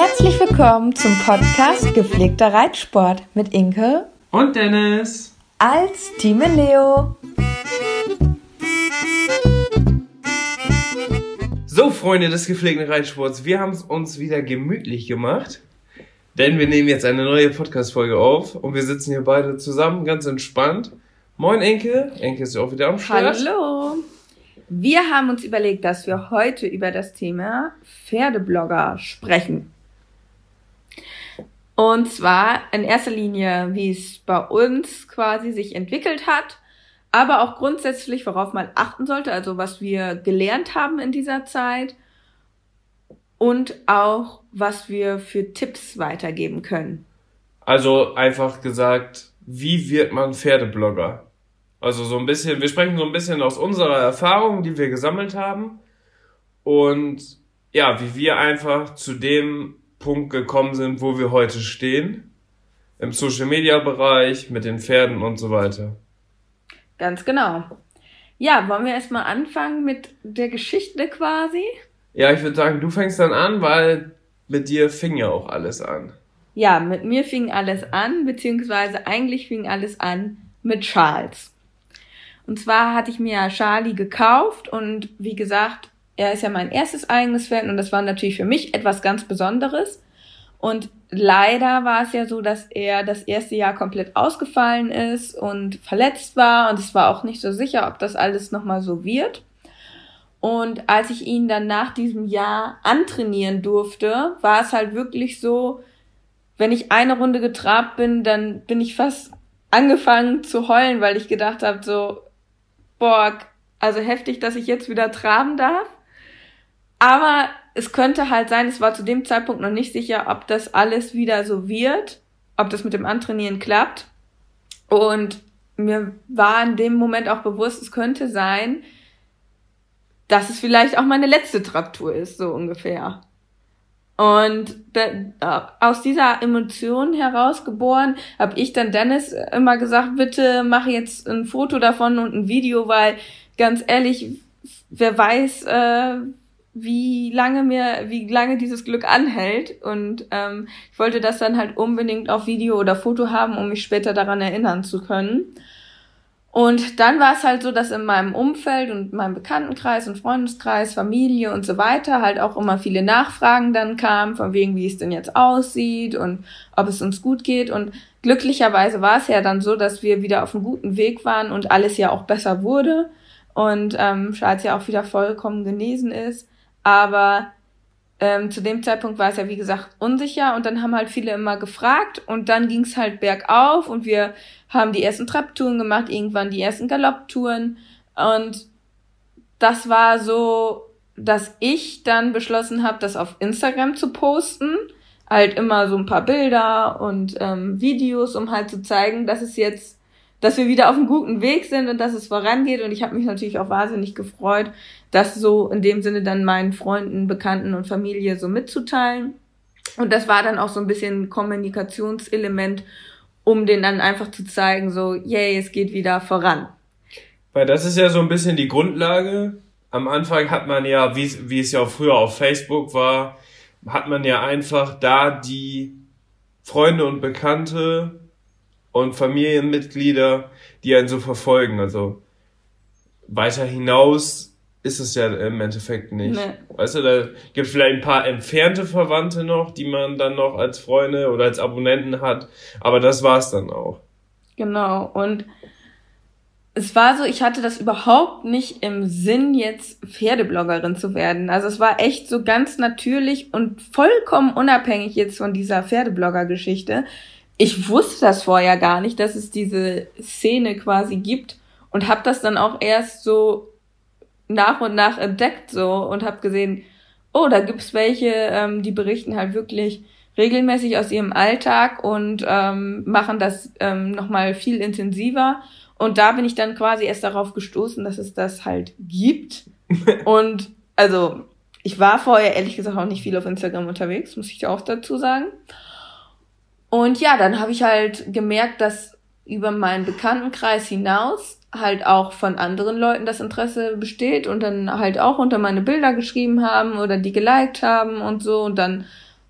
Herzlich willkommen zum Podcast Gepflegter Reitsport mit Inke und Dennis als Team Leo. So, Freunde des gepflegten Reitsports, wir haben es uns wieder gemütlich gemacht, denn wir nehmen jetzt eine neue Podcast-Folge auf und wir sitzen hier beide zusammen, ganz entspannt. Moin Enke, Enke ist ja auch wieder am Start. Hallo. Wir haben uns überlegt, dass wir heute über das Thema Pferdeblogger sprechen. Und zwar in erster Linie, wie es bei uns quasi sich entwickelt hat, aber auch grundsätzlich, worauf man achten sollte, also was wir gelernt haben in dieser Zeit und auch, was wir für Tipps weitergeben können. Also einfach gesagt, wie wird man Pferdeblogger? Also so ein bisschen, wir sprechen so ein bisschen aus unserer Erfahrung, die wir gesammelt haben und ja, wie wir einfach zu dem Punkt gekommen sind, wo wir heute stehen. Im Social Media Bereich, mit den Pferden und so weiter. Ganz genau. Ja, wollen wir erstmal anfangen mit der Geschichte quasi? Ja, ich würde sagen, du fängst dann an, weil mit dir fing ja auch alles an. Ja, mit mir fing alles an, beziehungsweise eigentlich fing alles an mit Charles. Und zwar hatte ich mir Charlie gekauft und wie gesagt, er ist ja mein erstes eigenes Pferd und das war natürlich für mich etwas ganz Besonderes. Und leider war es ja so, dass er das erste Jahr komplett ausgefallen ist und verletzt war und es war auch nicht so sicher, ob das alles nochmal so wird. Und als ich ihn dann nach diesem Jahr antrainieren durfte, war es halt wirklich so, wenn ich eine Runde getrabt bin, dann bin ich fast angefangen zu heulen, weil ich gedacht habe, so, boah, also heftig, dass ich jetzt wieder traben darf. Aber es könnte halt sein, es war zu dem Zeitpunkt noch nicht sicher, ob das alles wieder so wird, ob das mit dem Antrainieren klappt. Und mir war in dem Moment auch bewusst, es könnte sein, dass es vielleicht auch meine letzte Traktur ist, so ungefähr. Und aus dieser Emotion heraus geboren, habe ich dann Dennis immer gesagt, bitte mach jetzt ein Foto davon und ein Video, weil ganz ehrlich, wer weiß, äh, wie lange mir, wie lange dieses Glück anhält. Und ähm, ich wollte das dann halt unbedingt auf Video oder Foto haben, um mich später daran erinnern zu können. Und dann war es halt so, dass in meinem Umfeld und meinem Bekanntenkreis und Freundeskreis, Familie und so weiter halt auch immer viele Nachfragen dann kamen, von wegen, wie es denn jetzt aussieht und ob es uns gut geht. Und glücklicherweise war es ja dann so, dass wir wieder auf einem guten Weg waren und alles ja auch besser wurde und ähm, Charles ja auch wieder vollkommen genesen ist. Aber ähm, zu dem Zeitpunkt war es ja, wie gesagt, unsicher und dann haben halt viele immer gefragt und dann ging es halt bergauf und wir haben die ersten Trapptouren gemacht, irgendwann die ersten Galopptouren und das war so, dass ich dann beschlossen habe, das auf Instagram zu posten. Halt immer so ein paar Bilder und ähm, Videos, um halt zu zeigen, dass es jetzt dass wir wieder auf einem guten Weg sind und dass es vorangeht. Und ich habe mich natürlich auch wahnsinnig gefreut, das so in dem Sinne dann meinen Freunden, Bekannten und Familie so mitzuteilen. Und das war dann auch so ein bisschen Kommunikationselement, um denen dann einfach zu zeigen, so, yay, es geht wieder voran. Weil das ist ja so ein bisschen die Grundlage. Am Anfang hat man ja, wie, wie es ja auch früher auf Facebook war, hat man ja einfach da die Freunde und Bekannte und Familienmitglieder, die einen so verfolgen. Also weiter hinaus ist es ja im Endeffekt nicht. Nee. Weißt du, da gibt es vielleicht ein paar entfernte Verwandte noch, die man dann noch als Freunde oder als Abonnenten hat, aber das war's dann auch. Genau, und es war so, ich hatte das überhaupt nicht im Sinn, jetzt Pferdebloggerin zu werden. Also es war echt so ganz natürlich und vollkommen unabhängig jetzt von dieser Pferdeblogger-Geschichte ich wusste das vorher gar nicht, dass es diese Szene quasi gibt und habe das dann auch erst so nach und nach entdeckt so und habe gesehen, oh, da gibt's welche, ähm, die berichten halt wirklich regelmäßig aus ihrem Alltag und ähm, machen das ähm, nochmal viel intensiver. Und da bin ich dann quasi erst darauf gestoßen, dass es das halt gibt. und also ich war vorher ehrlich gesagt auch nicht viel auf Instagram unterwegs, muss ich auch dazu sagen. Und ja, dann habe ich halt gemerkt, dass über meinen Bekanntenkreis hinaus halt auch von anderen Leuten das Interesse besteht und dann halt auch unter meine Bilder geschrieben haben oder die geliked haben und so. Und dann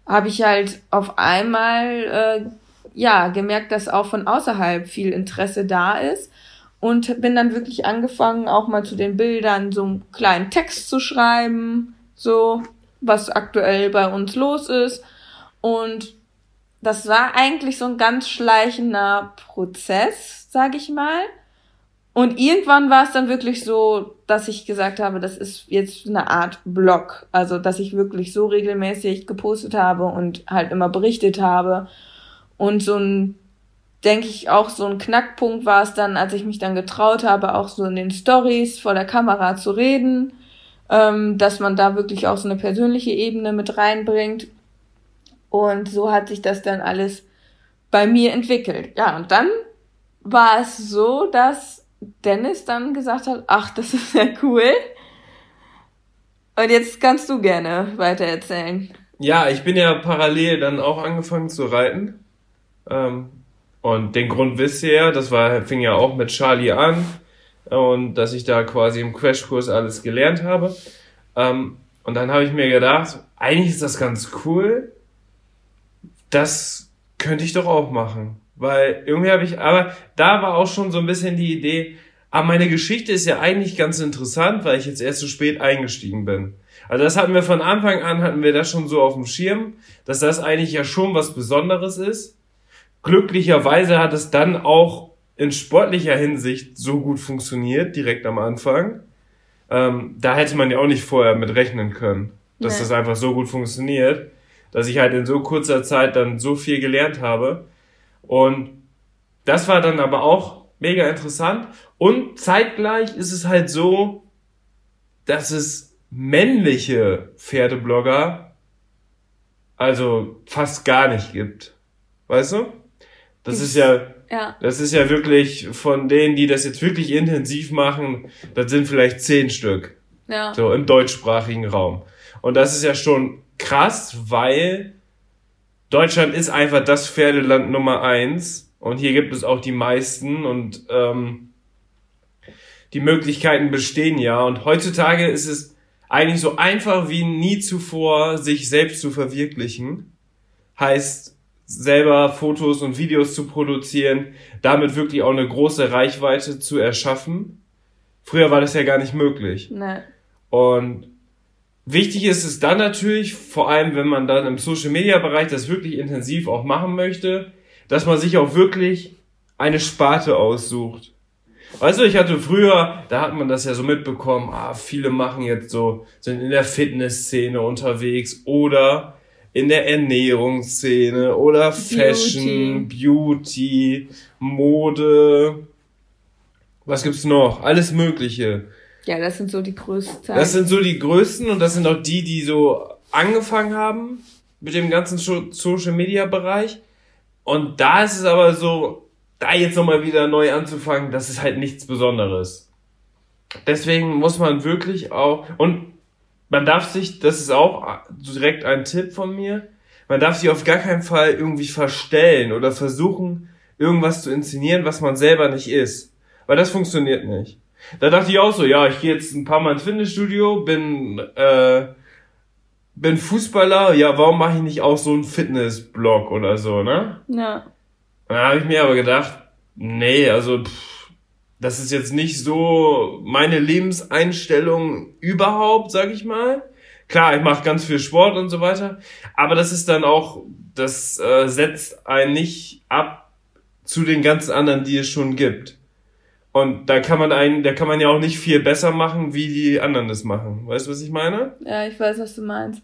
habe ich halt auf einmal äh, ja gemerkt, dass auch von außerhalb viel Interesse da ist und bin dann wirklich angefangen, auch mal zu den Bildern so einen kleinen Text zu schreiben, so was aktuell bei uns los ist. Und das war eigentlich so ein ganz schleichender Prozess, sag ich mal. Und irgendwann war es dann wirklich so, dass ich gesagt habe, das ist jetzt eine Art Blog. Also, dass ich wirklich so regelmäßig gepostet habe und halt immer berichtet habe. Und so ein, denke ich, auch so ein Knackpunkt war es dann, als ich mich dann getraut habe, auch so in den Stories vor der Kamera zu reden, ähm, dass man da wirklich auch so eine persönliche Ebene mit reinbringt. Und so hat sich das dann alles bei mir entwickelt. Ja, und dann war es so, dass Dennis dann gesagt hat, ach, das ist ja cool. Und jetzt kannst du gerne weiter erzählen. Ja, ich bin ja parallel dann auch angefangen zu reiten. Ähm, und den Grund wisst ihr ja, das war, fing ja auch mit Charlie an. Und dass ich da quasi im Crashkurs alles gelernt habe. Ähm, und dann habe ich mir gedacht, eigentlich ist das ganz cool. Das könnte ich doch auch machen. Weil irgendwie habe ich, aber da war auch schon so ein bisschen die Idee, aber meine Geschichte ist ja eigentlich ganz interessant, weil ich jetzt erst so spät eingestiegen bin. Also das hatten wir von Anfang an, hatten wir das schon so auf dem Schirm, dass das eigentlich ja schon was Besonderes ist. Glücklicherweise hat es dann auch in sportlicher Hinsicht so gut funktioniert, direkt am Anfang. Ähm, da hätte man ja auch nicht vorher mit rechnen können, dass nee. das einfach so gut funktioniert, dass ich halt in so kurzer Zeit dann so viel gelernt habe. Und das war dann aber auch mega interessant. Und zeitgleich ist es halt so, dass es männliche Pferdeblogger also fast gar nicht gibt. Weißt du? Das ist ja, ja, das ist ja wirklich von denen, die das jetzt wirklich intensiv machen, das sind vielleicht zehn Stück. Ja. So im deutschsprachigen Raum. Und das ist ja schon krass, weil Deutschland ist einfach das Pferdeland Nummer eins und hier gibt es auch die meisten und ähm, die Möglichkeiten bestehen ja. Und heutzutage ist es eigentlich so einfach wie nie zuvor, sich selbst zu verwirklichen. Heißt, selber Fotos und Videos zu produzieren, damit wirklich auch eine große Reichweite zu erschaffen. Früher war das ja gar nicht möglich. Nee. Und Wichtig ist es dann natürlich, vor allem wenn man dann im Social Media Bereich das wirklich intensiv auch machen möchte, dass man sich auch wirklich eine Sparte aussucht. Weißt du, ich hatte früher, da hat man das ja so mitbekommen, ah, viele machen jetzt so, sind in der Fitnessszene unterwegs oder in der Ernährungsszene oder Fashion, Beauty, Beauty Mode, was gibt's noch? Alles Mögliche. Ja, das sind so die größten. Das sind so die größten und das sind auch die, die so angefangen haben mit dem ganzen Social Media Bereich. Und da ist es aber so, da jetzt nochmal wieder neu anzufangen, das ist halt nichts Besonderes. Deswegen muss man wirklich auch, und man darf sich, das ist auch direkt ein Tipp von mir, man darf sich auf gar keinen Fall irgendwie verstellen oder versuchen, irgendwas zu inszenieren, was man selber nicht ist. Weil das funktioniert nicht. Da dachte ich auch so, ja, ich gehe jetzt ein paar Mal ins Fitnessstudio, bin, äh, bin Fußballer, ja, warum mache ich nicht auch so einen Fitnessblog oder so, ne? Ja. Da habe ich mir aber gedacht, nee, also pff, das ist jetzt nicht so meine Lebenseinstellung überhaupt, sag ich mal. Klar, ich mache ganz viel Sport und so weiter, aber das ist dann auch, das äh, setzt einen nicht ab zu den ganzen anderen, die es schon gibt. Und da kann man einen, da kann man ja auch nicht viel besser machen, wie die anderen das machen. Weißt du, was ich meine? Ja, ich weiß, was du meinst.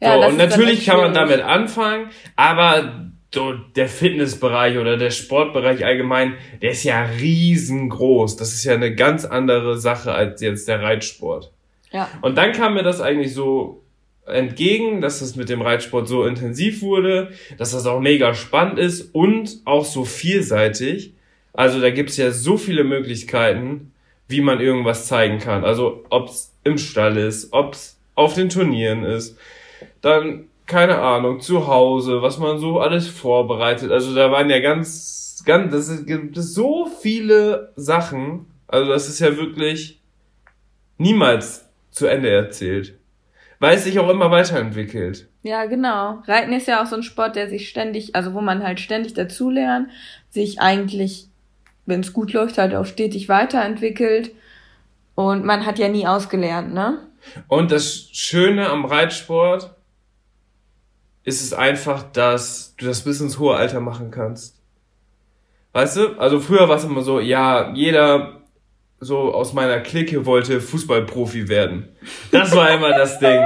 Ja, so, und natürlich kann man damit anfangen, aber so der Fitnessbereich oder der Sportbereich allgemein, der ist ja riesengroß. Das ist ja eine ganz andere Sache als jetzt der Reitsport. Ja. Und dann kam mir das eigentlich so entgegen, dass das mit dem Reitsport so intensiv wurde, dass das auch mega spannend ist und auch so vielseitig. Also da gibt's ja so viele Möglichkeiten, wie man irgendwas zeigen kann. Also ob's im Stall ist, ob's auf den Turnieren ist, dann keine Ahnung, zu Hause, was man so alles vorbereitet. Also da waren ja ganz, ganz, das gibt so viele Sachen. Also das ist ja wirklich niemals zu Ende erzählt. Weil es sich auch immer weiterentwickelt. Ja, genau. Reiten ist ja auch so ein Sport, der sich ständig, also wo man halt ständig dazulernt, sich eigentlich, wenn es gut läuft, halt auch stetig weiterentwickelt. Und man hat ja nie ausgelernt, ne? Und das Schöne am Reitsport ist es einfach, dass du das bis ins hohe Alter machen kannst. Weißt du? Also früher war es immer so, ja, jeder so aus meiner Clique wollte Fußballprofi werden. Das war immer das Ding.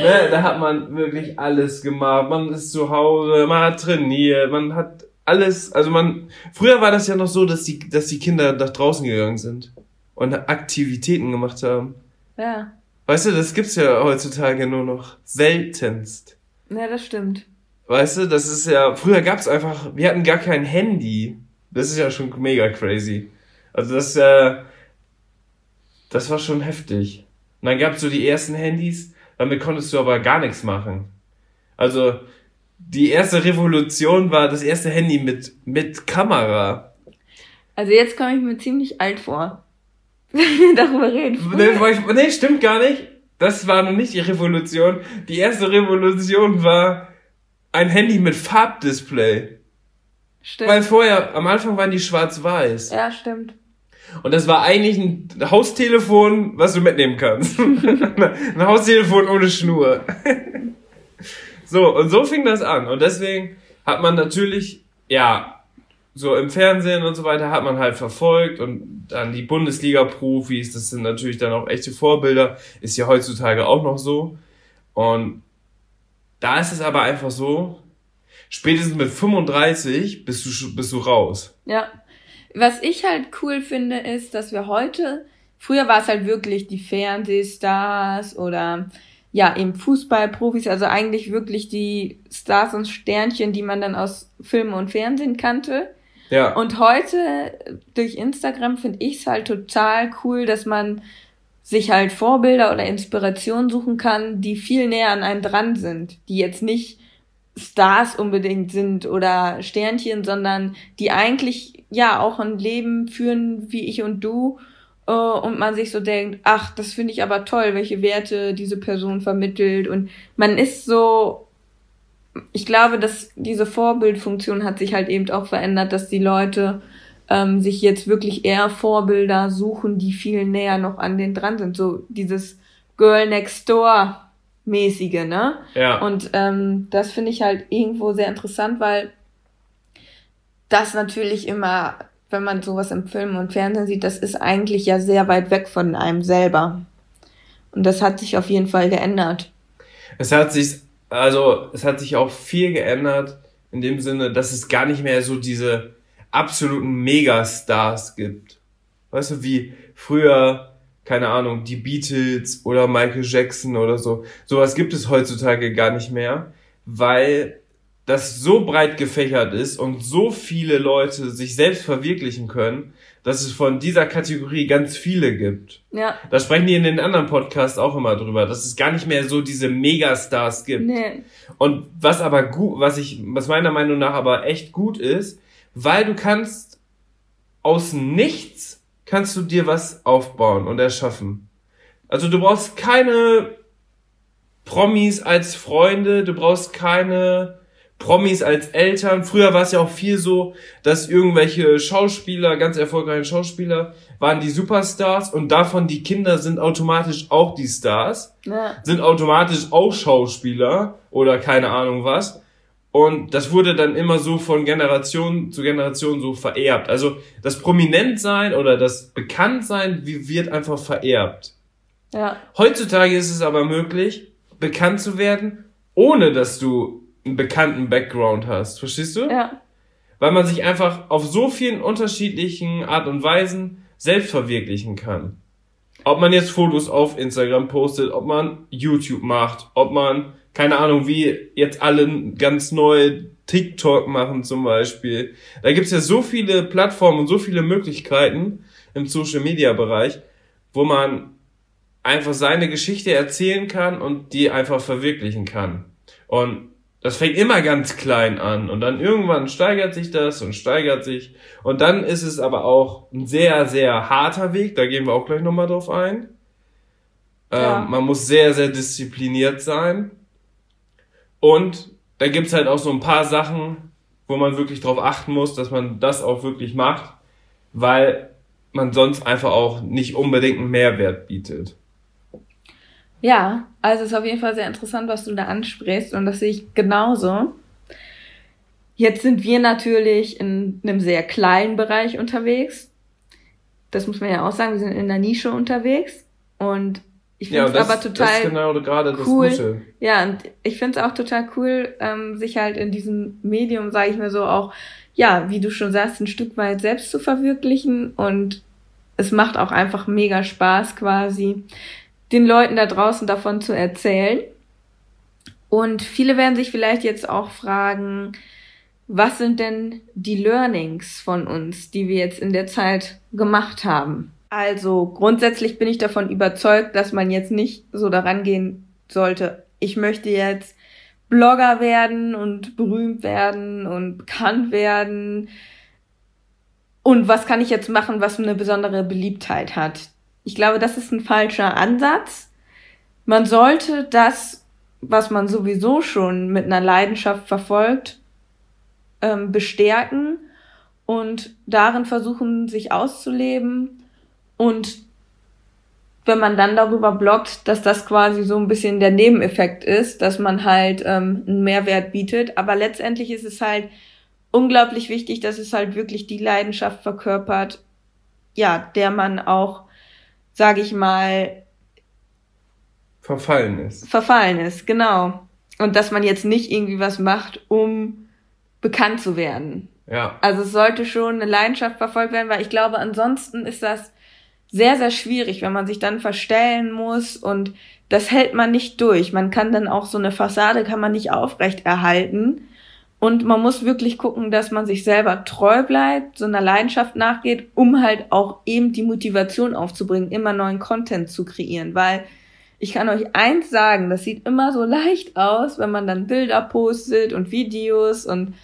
Ne, da hat man wirklich alles gemacht. Man ist zu Hause, man hat trainiert, man hat alles, also man, früher war das ja noch so, dass die, dass die Kinder nach draußen gegangen sind und Aktivitäten gemacht haben. Ja. Weißt du, das gibt's ja heutzutage nur noch seltenst. Ja, das stimmt. Weißt du, das ist ja, früher gab's einfach, wir hatten gar kein Handy. Das ist ja schon mega crazy. Also das, äh, das war schon heftig. Und dann gab's so die ersten Handys, damit konntest du aber gar nichts machen. Also, die erste Revolution war das erste Handy mit, mit Kamera. Also jetzt komme ich mir ziemlich alt vor. Wenn wir darüber reden. Nee, nee, stimmt gar nicht. Das war noch nicht die Revolution. Die erste Revolution war ein Handy mit Farbdisplay. Stimmt. Weil vorher, am Anfang waren die schwarz-weiß. Ja, stimmt. Und das war eigentlich ein Haustelefon, was du mitnehmen kannst. ein Haustelefon ohne Schnur. So, und so fing das an. Und deswegen hat man natürlich, ja, so im Fernsehen und so weiter hat man halt verfolgt und dann die Bundesliga-Profis, das sind natürlich dann auch echte Vorbilder, ist ja heutzutage auch noch so. Und da ist es aber einfach so, spätestens mit 35 bist du, bist du raus. Ja. Was ich halt cool finde, ist, dass wir heute, früher war es halt wirklich die Fernsehstars oder ja, eben Fußballprofis, also eigentlich wirklich die Stars und Sternchen, die man dann aus Filmen und Fernsehen kannte. Ja. Und heute durch Instagram finde ich es halt total cool, dass man sich halt Vorbilder oder Inspiration suchen kann, die viel näher an einen dran sind, die jetzt nicht Stars unbedingt sind oder Sternchen, sondern die eigentlich ja auch ein Leben führen wie ich und du äh, und man sich so denkt, ach, das finde ich aber toll, welche Werte diese Person vermittelt und man ist so, ich glaube, dass diese Vorbildfunktion hat sich halt eben auch verändert, dass die Leute ähm, sich jetzt wirklich eher Vorbilder suchen, die viel näher noch an den dran sind, so dieses Girl Next Door mäßige, ne? Ja. Und ähm, das finde ich halt irgendwo sehr interessant, weil das natürlich immer, wenn man sowas im Film und Fernsehen sieht, das ist eigentlich ja sehr weit weg von einem selber. Und das hat sich auf jeden Fall geändert. Es hat sich, also es hat sich auch viel geändert in dem Sinne, dass es gar nicht mehr so diese absoluten Megastars gibt. Weißt du, wie früher keine Ahnung, die Beatles oder Michael Jackson oder so. Sowas gibt es heutzutage gar nicht mehr, weil das so breit gefächert ist und so viele Leute sich selbst verwirklichen können, dass es von dieser Kategorie ganz viele gibt. Ja. Da sprechen die in den anderen Podcasts auch immer drüber, dass es gar nicht mehr so diese Megastars gibt. Nee. Und was aber gut, was ich, was meiner Meinung nach aber echt gut ist, weil du kannst aus nichts kannst du dir was aufbauen und erschaffen. Also du brauchst keine Promis als Freunde, du brauchst keine Promis als Eltern. Früher war es ja auch viel so, dass irgendwelche Schauspieler, ganz erfolgreiche Schauspieler, waren die Superstars und davon die Kinder sind automatisch auch die Stars, ja. sind automatisch auch Schauspieler oder keine Ahnung was. Und das wurde dann immer so von Generation zu Generation so vererbt. Also das Prominentsein oder das Bekanntsein wird einfach vererbt. Ja. Heutzutage ist es aber möglich, bekannt zu werden, ohne dass du einen bekannten Background hast. Verstehst du? Ja. Weil man sich einfach auf so vielen unterschiedlichen Art und Weisen selbst verwirklichen kann. Ob man jetzt Fotos auf Instagram postet, ob man YouTube macht, ob man, keine Ahnung, wie jetzt alle ganz neu TikTok machen zum Beispiel. Da gibt's ja so viele Plattformen und so viele Möglichkeiten im Social Media Bereich, wo man einfach seine Geschichte erzählen kann und die einfach verwirklichen kann. Und das fängt immer ganz klein an und dann irgendwann steigert sich das und steigert sich und dann ist es aber auch ein sehr, sehr harter Weg, da gehen wir auch gleich nochmal drauf ein. Ja. Ähm, man muss sehr, sehr diszipliniert sein und da gibt's halt auch so ein paar Sachen, wo man wirklich drauf achten muss, dass man das auch wirklich macht, weil man sonst einfach auch nicht unbedingt einen Mehrwert bietet. Ja, also es ist auf jeden Fall sehr interessant, was du da ansprichst und das sehe ich genauso. Jetzt sind wir natürlich in einem sehr kleinen Bereich unterwegs. Das muss man ja auch sagen, wir sind in der Nische unterwegs und ich finde es ja, aber total das ist genau gerade cool. Das Gute. Ja, und ich finde es auch total cool, ähm, sich halt in diesem Medium, sage ich mal so, auch, ja, wie du schon sagst, ein Stück weit selbst zu verwirklichen und es macht auch einfach mega Spaß quasi den Leuten da draußen davon zu erzählen. Und viele werden sich vielleicht jetzt auch fragen, was sind denn die Learnings von uns, die wir jetzt in der Zeit gemacht haben? Also grundsätzlich bin ich davon überzeugt, dass man jetzt nicht so daran gehen sollte, ich möchte jetzt Blogger werden und berühmt werden und bekannt werden. Und was kann ich jetzt machen, was eine besondere Beliebtheit hat? Ich glaube, das ist ein falscher Ansatz. Man sollte das, was man sowieso schon mit einer Leidenschaft verfolgt, ähm, bestärken und darin versuchen, sich auszuleben. Und wenn man dann darüber bloggt, dass das quasi so ein bisschen der Nebeneffekt ist, dass man halt ähm, einen Mehrwert bietet. Aber letztendlich ist es halt unglaublich wichtig, dass es halt wirklich die Leidenschaft verkörpert, ja, der man auch sage ich mal, verfallen ist. Verfallen ist, genau. Und dass man jetzt nicht irgendwie was macht, um bekannt zu werden. Ja. Also es sollte schon eine Leidenschaft verfolgt werden, weil ich glaube, ansonsten ist das sehr, sehr schwierig, wenn man sich dann verstellen muss und das hält man nicht durch. Man kann dann auch so eine Fassade kann man nicht aufrecht erhalten. Und man muss wirklich gucken, dass man sich selber treu bleibt, so einer Leidenschaft nachgeht, um halt auch eben die Motivation aufzubringen, immer neuen Content zu kreieren. Weil ich kann euch eins sagen, das sieht immer so leicht aus, wenn man dann Bilder postet und Videos und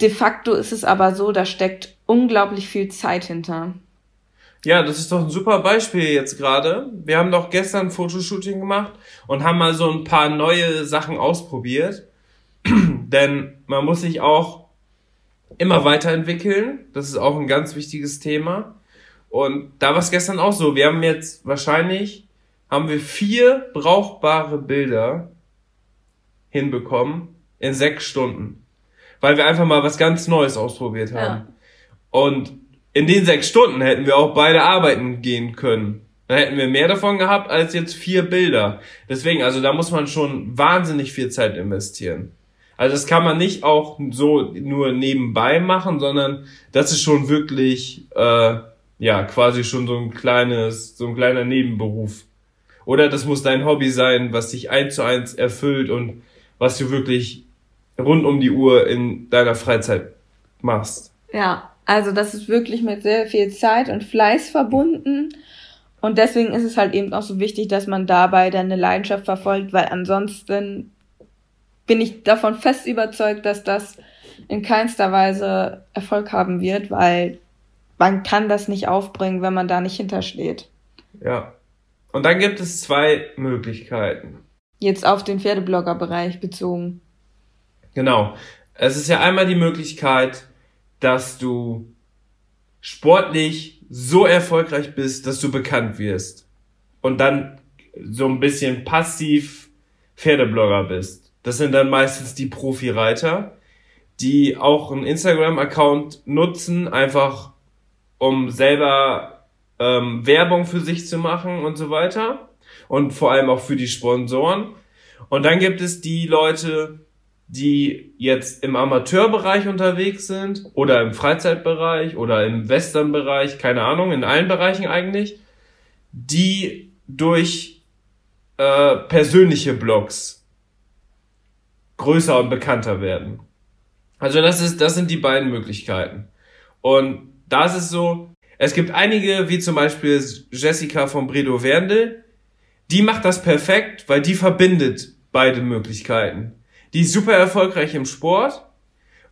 de facto ist es aber so, da steckt unglaublich viel Zeit hinter. Ja, das ist doch ein super Beispiel jetzt gerade. Wir haben doch gestern Fotoshooting gemacht und haben mal so ein paar neue Sachen ausprobiert. Denn man muss sich auch immer weiterentwickeln. Das ist auch ein ganz wichtiges Thema. Und da war es gestern auch so. Wir haben jetzt wahrscheinlich, haben wir vier brauchbare Bilder hinbekommen in sechs Stunden. Weil wir einfach mal was ganz Neues ausprobiert haben. Ja. Und in den sechs Stunden hätten wir auch beide arbeiten gehen können. Da hätten wir mehr davon gehabt als jetzt vier Bilder. Deswegen, also da muss man schon wahnsinnig viel Zeit investieren. Also das kann man nicht auch so nur nebenbei machen, sondern das ist schon wirklich äh, ja quasi schon so ein kleines, so ein kleiner Nebenberuf. Oder das muss dein Hobby sein, was dich eins zu eins erfüllt und was du wirklich rund um die Uhr in deiner Freizeit machst. Ja, also das ist wirklich mit sehr viel Zeit und Fleiß verbunden. Und deswegen ist es halt eben auch so wichtig, dass man dabei dann eine Leidenschaft verfolgt, weil ansonsten bin ich davon fest überzeugt, dass das in keinster Weise Erfolg haben wird, weil man kann das nicht aufbringen, wenn man da nicht hintersteht. Ja. Und dann gibt es zwei Möglichkeiten. Jetzt auf den Pferdeblogger-Bereich bezogen. Genau. Es ist ja einmal die Möglichkeit, dass du sportlich so erfolgreich bist, dass du bekannt wirst. Und dann so ein bisschen passiv Pferdeblogger bist. Das sind dann meistens die Profi-Reiter, die auch einen Instagram-Account nutzen, einfach um selber ähm, Werbung für sich zu machen und so weiter. Und vor allem auch für die Sponsoren. Und dann gibt es die Leute, die jetzt im Amateurbereich unterwegs sind oder im Freizeitbereich oder im Westernbereich, keine Ahnung, in allen Bereichen eigentlich, die durch äh, persönliche Blogs größer und bekannter werden. Also das ist, das sind die beiden Möglichkeiten. Und da ist es so, es gibt einige, wie zum Beispiel Jessica von Bredo Werndl, die macht das perfekt, weil die verbindet beide Möglichkeiten. Die ist super erfolgreich im Sport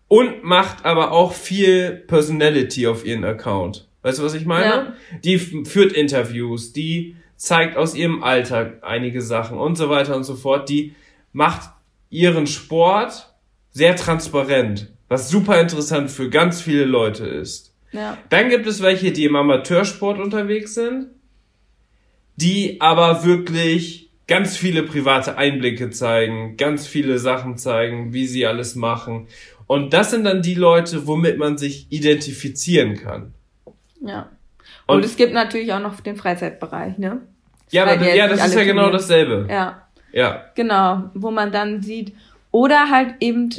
und macht aber auch viel Personality auf ihren Account. Weißt du, was ich meine? Ja. Die führt Interviews, die zeigt aus ihrem Alltag einige Sachen und so weiter und so fort. Die macht ihren Sport sehr transparent, was super interessant für ganz viele Leute ist. Ja. Dann gibt es welche, die im Amateursport unterwegs sind, die aber wirklich ganz viele private Einblicke zeigen, ganz viele Sachen zeigen, wie sie alles machen. Und das sind dann die Leute, womit man sich identifizieren kann. Ja. Und, Und es gibt natürlich auch noch den Freizeitbereich, ne? Ja, aber, ja, das ist ja genau dasselbe. Ja. Ja. Genau, wo man dann sieht, oder halt eben,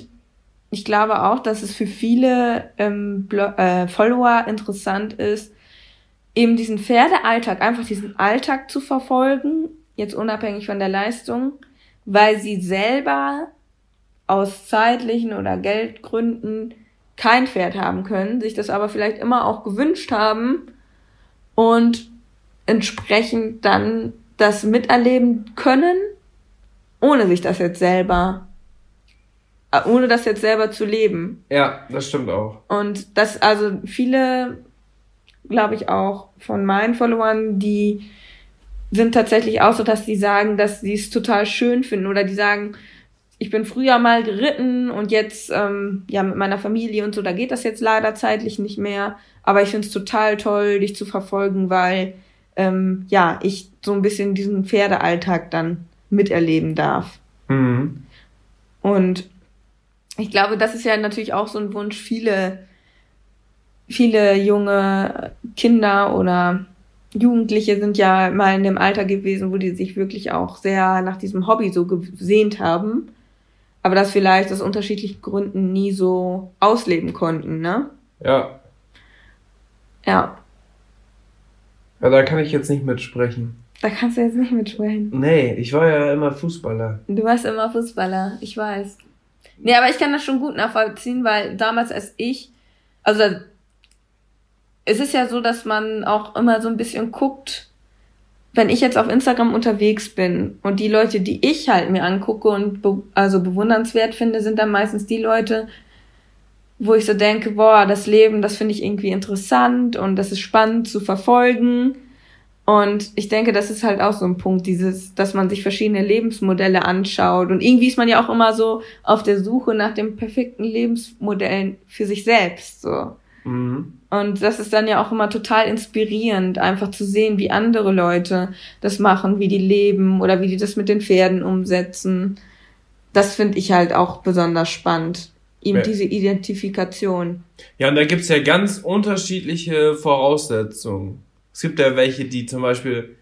ich glaube auch, dass es für viele ähm, äh, Follower interessant ist, eben diesen Pferdealltag, einfach diesen Alltag zu verfolgen, jetzt unabhängig von der Leistung, weil sie selber aus zeitlichen oder Geldgründen kein Pferd haben können, sich das aber vielleicht immer auch gewünscht haben und entsprechend dann das miterleben können, ohne sich das jetzt selber, äh, ohne das jetzt selber zu leben. Ja, das stimmt auch. Und das, also viele, glaube ich auch von meinen Followern, die sind tatsächlich auch so, dass die sagen, dass sie es total schön finden oder die sagen, ich bin früher mal geritten und jetzt ähm, ja mit meiner Familie und so, da geht das jetzt leider zeitlich nicht mehr. Aber ich finde es total toll, dich zu verfolgen, weil ähm, ja ich so ein bisschen diesen Pferdealltag dann miterleben darf. Mhm. Und ich glaube, das ist ja natürlich auch so ein Wunsch. Viele, viele junge Kinder oder Jugendliche sind ja mal in dem Alter gewesen, wo die sich wirklich auch sehr nach diesem Hobby so gesehnt haben, aber das vielleicht aus unterschiedlichen Gründen nie so ausleben konnten, ne? Ja. Ja. Ja, da kann ich jetzt nicht mitsprechen. Da kannst du jetzt nicht mitsprechen. Nee, ich war ja immer Fußballer. Du warst immer Fußballer, ich weiß. Nee, aber ich kann das schon gut nachvollziehen, weil damals als ich, also es ist ja so, dass man auch immer so ein bisschen guckt, wenn ich jetzt auf Instagram unterwegs bin und die Leute, die ich halt mir angucke und be also bewundernswert finde, sind dann meistens die Leute, wo ich so denke, boah, das Leben, das finde ich irgendwie interessant und das ist spannend zu verfolgen. Und ich denke, das ist halt auch so ein Punkt, dieses, dass man sich verschiedene Lebensmodelle anschaut. Und irgendwie ist man ja auch immer so auf der Suche nach dem perfekten Lebensmodell für sich selbst, so. Mhm. Und das ist dann ja auch immer total inspirierend, einfach zu sehen, wie andere Leute das machen, wie die leben oder wie die das mit den Pferden umsetzen. Das finde ich halt auch besonders spannend. Eben diese Identifikation. Ja, und da gibt's ja ganz unterschiedliche Voraussetzungen. Es gibt ja welche, die zum Beispiel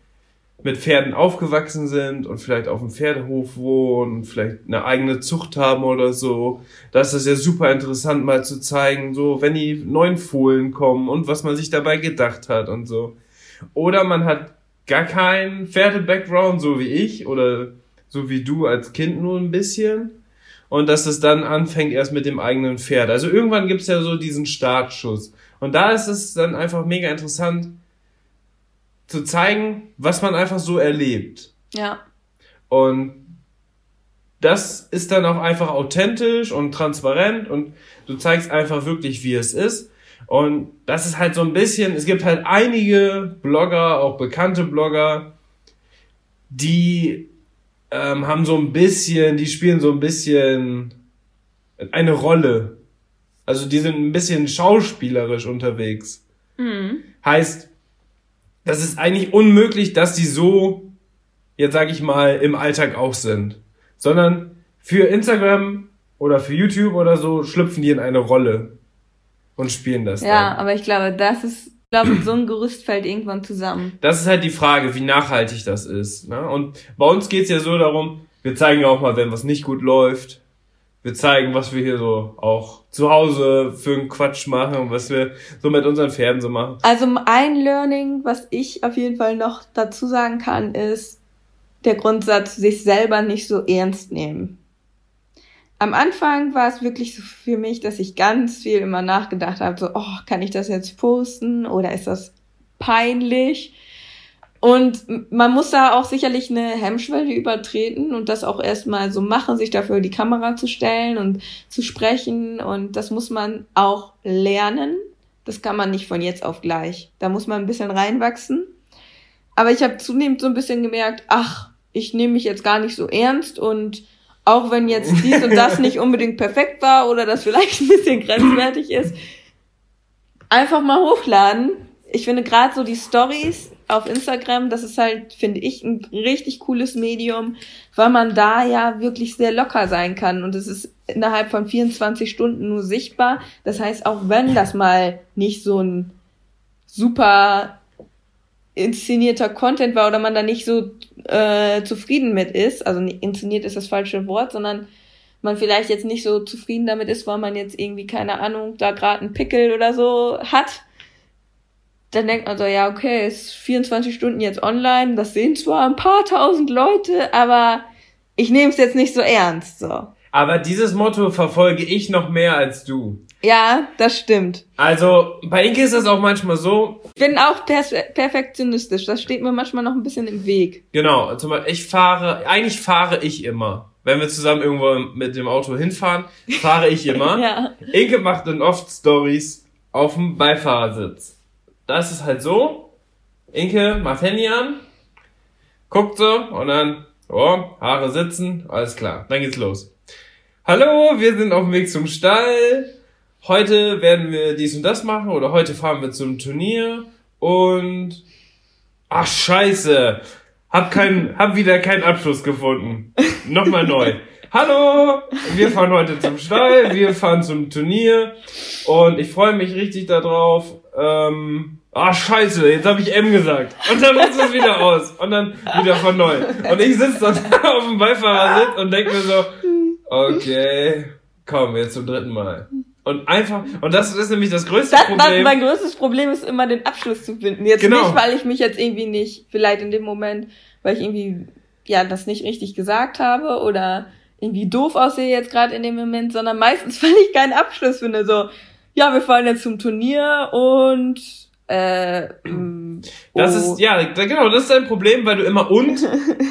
mit Pferden aufgewachsen sind und vielleicht auf dem Pferdehof wohnen, vielleicht eine eigene Zucht haben oder so. Da ist das ja super interessant mal zu zeigen, so wenn die neuen Fohlen kommen und was man sich dabei gedacht hat und so. Oder man hat gar keinen Pferde-Background, so wie ich oder so wie du als Kind nur ein bisschen. Und dass es dann anfängt erst mit dem eigenen Pferd. Also irgendwann gibt's ja so diesen Startschuss. Und da ist es dann einfach mega interessant, zu zeigen, was man einfach so erlebt. Ja. Und das ist dann auch einfach authentisch und transparent und du zeigst einfach wirklich, wie es ist. Und das ist halt so ein bisschen, es gibt halt einige Blogger, auch bekannte Blogger, die ähm, haben so ein bisschen, die spielen so ein bisschen eine Rolle. Also die sind ein bisschen schauspielerisch unterwegs. Mhm. Heißt, das ist eigentlich unmöglich, dass die so, jetzt sag ich mal, im Alltag auch sind. Sondern für Instagram oder für YouTube oder so schlüpfen die in eine Rolle und spielen das. Ja, dann. aber ich glaube, das ist, glaube, so ein Gerüst fällt irgendwann zusammen. Das ist halt die Frage, wie nachhaltig das ist. Ne? Und bei uns geht's ja so darum, Wir zeigen auch mal, wenn was nicht gut läuft. Wir zeigen, was wir hier so auch zu Hause für einen Quatsch machen und was wir so mit unseren Pferden so machen. Also ein Learning, was ich auf jeden Fall noch dazu sagen kann, ist der Grundsatz, sich selber nicht so ernst nehmen. Am Anfang war es wirklich so für mich, dass ich ganz viel immer nachgedacht habe, so, oh, kann ich das jetzt posten oder ist das peinlich? Und man muss da auch sicherlich eine Hemmschwelle übertreten und das auch erstmal so machen, sich dafür die Kamera zu stellen und zu sprechen. Und das muss man auch lernen. Das kann man nicht von jetzt auf gleich. Da muss man ein bisschen reinwachsen. Aber ich habe zunehmend so ein bisschen gemerkt, ach, ich nehme mich jetzt gar nicht so ernst und auch wenn jetzt dies und das nicht unbedingt perfekt war oder das vielleicht ein bisschen grenzwertig ist, einfach mal hochladen. Ich finde gerade so die Stories auf Instagram, das ist halt, finde ich, ein richtig cooles Medium, weil man da ja wirklich sehr locker sein kann und es ist innerhalb von 24 Stunden nur sichtbar. Das heißt, auch wenn das mal nicht so ein super inszenierter Content war oder man da nicht so äh, zufrieden mit ist, also inszeniert ist das falsche Wort, sondern man vielleicht jetzt nicht so zufrieden damit ist, weil man jetzt irgendwie, keine Ahnung, da gerade einen Pickel oder so hat, dann denkt man so, ja, okay, ist 24 Stunden jetzt online, das sehen zwar ein paar tausend Leute, aber ich nehme es jetzt nicht so ernst, so. Aber dieses Motto verfolge ich noch mehr als du. Ja, das stimmt. Also, bei Inke ist das auch manchmal so. Ich bin auch per perfektionistisch, das steht mir manchmal noch ein bisschen im Weg. Genau, zum Beispiel, ich fahre, eigentlich fahre ich immer. Wenn wir zusammen irgendwo mit dem Auto hinfahren, fahre ich immer. ja. Inke macht dann oft Stories auf dem Beifahrersitz da ist halt so, Inke macht Handy an, guckt so und dann, oh, Haare sitzen, alles klar, dann geht's los. Hallo, wir sind auf dem Weg zum Stall. Heute werden wir dies und das machen oder heute fahren wir zum Turnier und ach scheiße, hab keinen, hab wieder keinen Abschluss gefunden. Nochmal neu. Hallo, wir fahren heute zum Stall, wir fahren zum Turnier und ich freue mich richtig darauf ähm, ah scheiße, jetzt habe ich M gesagt. Und dann ist es wieder aus. Und dann wieder von neu. Und ich sitze dann auf dem Beifahrersitz und denke mir so, okay, komm, jetzt zum dritten Mal. Und einfach, und das ist nämlich das größte das, Problem. mein größtes Problem ist immer den Abschluss zu finden. Jetzt genau. nicht, weil ich mich jetzt irgendwie nicht, vielleicht in dem Moment, weil ich irgendwie, ja, das nicht richtig gesagt habe oder irgendwie doof aussehe jetzt gerade in dem Moment, sondern meistens, weil ich keinen Abschluss finde. So, ja, wir fahren jetzt zum Turnier und äh, mm, das oh. ist, ja, genau, das ist ein Problem, weil du immer und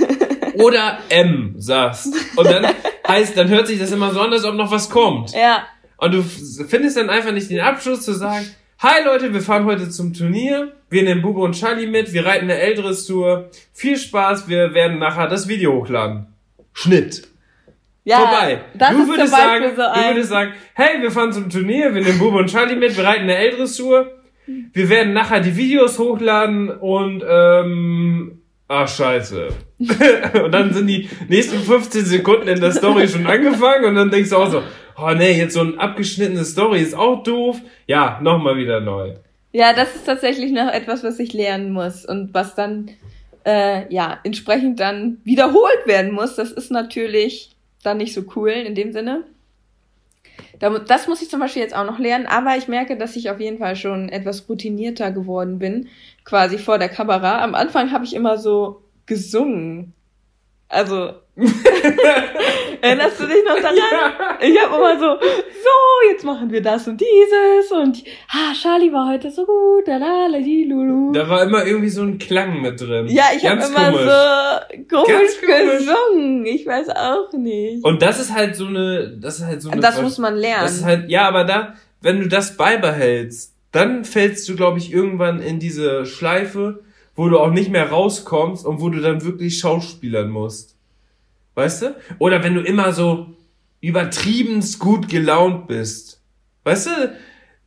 oder M sagst. Und dann heißt, dann hört sich das immer so an, als ob noch was kommt. Ja. Und du findest dann einfach nicht den Abschluss zu sagen, Hi Leute, wir fahren heute zum Turnier. Wir nehmen Bubo und Charlie mit. Wir reiten eine älteres Tour. Viel Spaß. Wir werden nachher das Video hochladen. Schnitt. Ja, vorbei. Das du, würdest sagen, so du würdest sagen, hey, wir fahren zum Turnier, wir nehmen Bube und Charlie mit, wir reiten eine Älteres-Tour. Wir werden nachher die Videos hochladen und ähm, ach scheiße. und dann sind die nächsten 15 Sekunden in der Story schon angefangen und dann denkst du auch so, oh nee, jetzt so ein abgeschnittene Story ist auch doof. Ja, nochmal wieder neu. Ja, das ist tatsächlich noch etwas, was ich lernen muss und was dann äh, ja entsprechend dann wiederholt werden muss. Das ist natürlich dann nicht so cool in dem Sinne. Das muss ich zum Beispiel jetzt auch noch lernen, aber ich merke, dass ich auf jeden Fall schon etwas routinierter geworden bin, quasi vor der Kamera. Am Anfang habe ich immer so gesungen. Also Erinnerst du dich noch daran? Ja. Ich habe immer so, so, jetzt machen wir das und dieses und ah, Charlie war heute so gut, la la la lulu. Da war immer irgendwie so ein Klang mit drin. Ja, ich habe immer komisch. so komisch, komisch, gesungen. Ich weiß auch nicht. Und das ist halt so eine, das ist halt so eine. Das Ver muss man lernen. Das ist halt, ja, aber da, wenn du das beibehältst, dann fällst du, glaube ich, irgendwann in diese Schleife, wo du auch nicht mehr rauskommst und wo du dann wirklich schauspielern musst. Weißt du? Oder wenn du immer so übertriebenst gut gelaunt bist. Weißt du?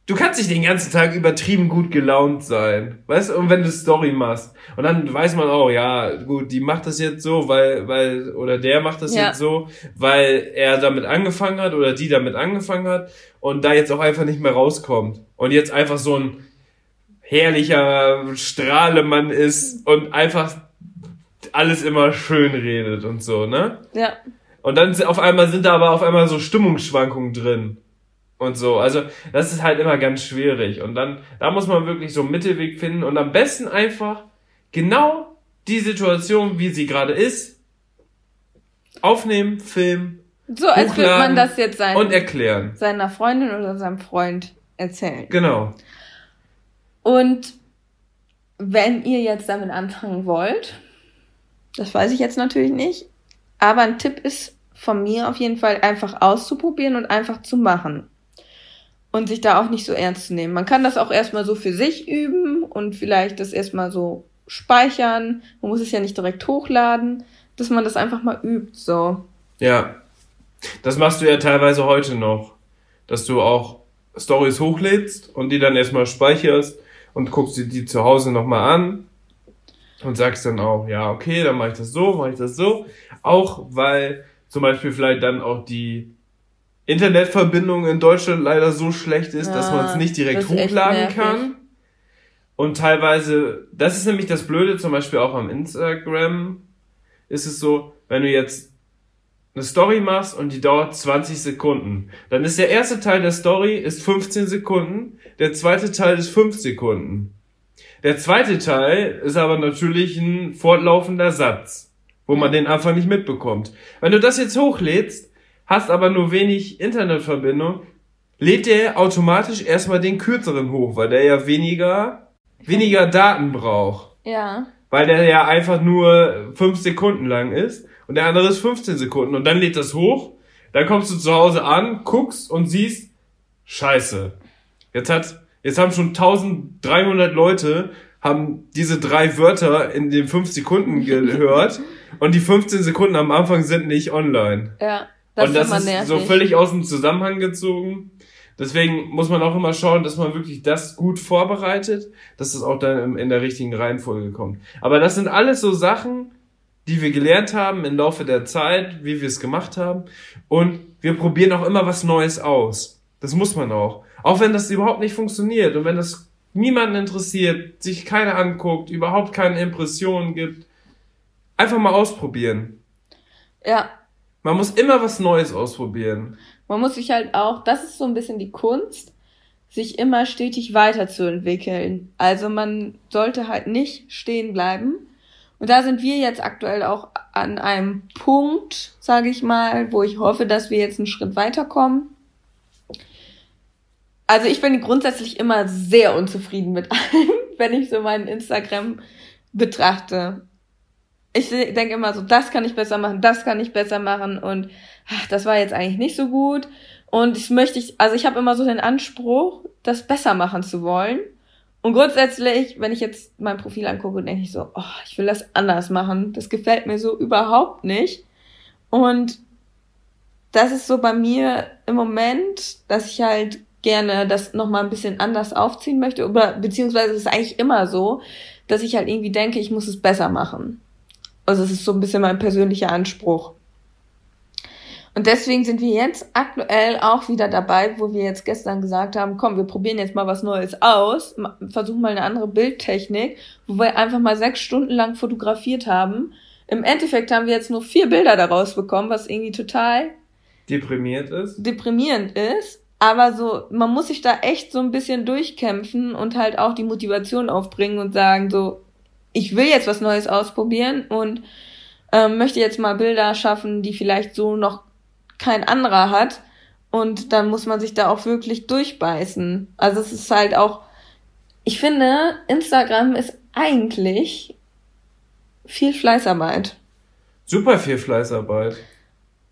Du kannst nicht den ganzen Tag übertrieben gut gelaunt sein. Weißt du? Und wenn du Story machst. Und dann weiß man auch, ja, gut, die macht das jetzt so, weil, weil, oder der macht das ja. jetzt so, weil er damit angefangen hat oder die damit angefangen hat und da jetzt auch einfach nicht mehr rauskommt. Und jetzt einfach so ein herrlicher Strahlemann ist und einfach alles immer schön redet und so, ne? Ja. Und dann auf einmal sind da aber auf einmal so Stimmungsschwankungen drin. Und so. Also, das ist halt immer ganz schwierig. Und dann, da muss man wirklich so einen Mittelweg finden und am besten einfach genau die Situation, wie sie gerade ist, aufnehmen, filmen, so als würde man das jetzt sein, und erklären. seiner Freundin oder seinem Freund erzählen. Genau. Und wenn ihr jetzt damit anfangen wollt, das weiß ich jetzt natürlich nicht, aber ein Tipp ist von mir auf jeden Fall einfach auszuprobieren und einfach zu machen. Und sich da auch nicht so ernst zu nehmen. Man kann das auch erstmal so für sich üben und vielleicht das erstmal so speichern. Man muss es ja nicht direkt hochladen, dass man das einfach mal übt, so. Ja. Das machst du ja teilweise heute noch. Dass du auch Stories hochlädst und die dann erstmal speicherst und guckst dir die zu Hause nochmal an und sagst dann auch, ja, okay, dann mache ich das so, mache ich das so. Auch weil zum Beispiel vielleicht dann auch die Internetverbindung in Deutschland leider so schlecht ist, ja, dass man es nicht direkt hochladen kann. Und teilweise, das ist nämlich das Blöde, zum Beispiel auch am Instagram, ist es so, wenn du jetzt eine Story machst und die dauert 20 Sekunden, dann ist der erste Teil der Story ist 15 Sekunden, der zweite Teil ist 5 Sekunden. Der zweite Teil ist aber natürlich ein fortlaufender Satz, wo man den einfach nicht mitbekommt. Wenn du das jetzt hochlädst, hast aber nur wenig Internetverbindung, lädt der automatisch erstmal den kürzeren hoch, weil der ja weniger, weniger Daten braucht. Ja. Weil der ja einfach nur 5 Sekunden lang ist und der andere ist 15 Sekunden und dann lädt das hoch, dann kommst du zu Hause an, guckst und siehst, scheiße. Jetzt hat, jetzt haben schon 1300 Leute haben diese drei Wörter in den 5 Sekunden gehört und die 15 Sekunden am Anfang sind nicht online. Ja. Das und das ist, ist so völlig aus dem Zusammenhang gezogen. Deswegen muss man auch immer schauen, dass man wirklich das gut vorbereitet, dass es auch dann in der richtigen Reihenfolge kommt. Aber das sind alles so Sachen, die wir gelernt haben im Laufe der Zeit, wie wir es gemacht haben. Und wir probieren auch immer was Neues aus. Das muss man auch. Auch wenn das überhaupt nicht funktioniert und wenn das niemanden interessiert, sich keiner anguckt, überhaupt keine Impressionen gibt. Einfach mal ausprobieren. Ja, man muss immer was Neues ausprobieren. Man muss sich halt auch, das ist so ein bisschen die Kunst, sich immer stetig weiterzuentwickeln. Also man sollte halt nicht stehen bleiben. Und da sind wir jetzt aktuell auch an einem Punkt, sage ich mal, wo ich hoffe, dass wir jetzt einen Schritt weiterkommen. Also ich bin grundsätzlich immer sehr unzufrieden mit allem, wenn ich so meinen Instagram betrachte ich denke immer so, das kann ich besser machen, das kann ich besser machen und ach, das war jetzt eigentlich nicht so gut. Und ich möchte also ich habe immer so den Anspruch, das besser machen zu wollen. Und grundsätzlich, wenn ich jetzt mein Profil angucke, denke ich so, oh, ich will das anders machen. Das gefällt mir so überhaupt nicht. Und das ist so bei mir im Moment, dass ich halt gerne das nochmal ein bisschen anders aufziehen möchte. Oder beziehungsweise es ist eigentlich immer so, dass ich halt irgendwie denke, ich muss es besser machen. Also es ist so ein bisschen mein persönlicher Anspruch. Und deswegen sind wir jetzt aktuell auch wieder dabei, wo wir jetzt gestern gesagt haben, komm, wir probieren jetzt mal was Neues aus, versuchen mal eine andere Bildtechnik, wo wir einfach mal sechs Stunden lang fotografiert haben. Im Endeffekt haben wir jetzt nur vier Bilder daraus bekommen, was irgendwie total deprimiert ist. Deprimierend ist. Aber so, man muss sich da echt so ein bisschen durchkämpfen und halt auch die Motivation aufbringen und sagen so, ich will jetzt was Neues ausprobieren und ähm, möchte jetzt mal Bilder schaffen, die vielleicht so noch kein anderer hat. Und dann muss man sich da auch wirklich durchbeißen. Also es ist halt auch, ich finde, Instagram ist eigentlich viel Fleißarbeit. Super viel Fleißarbeit.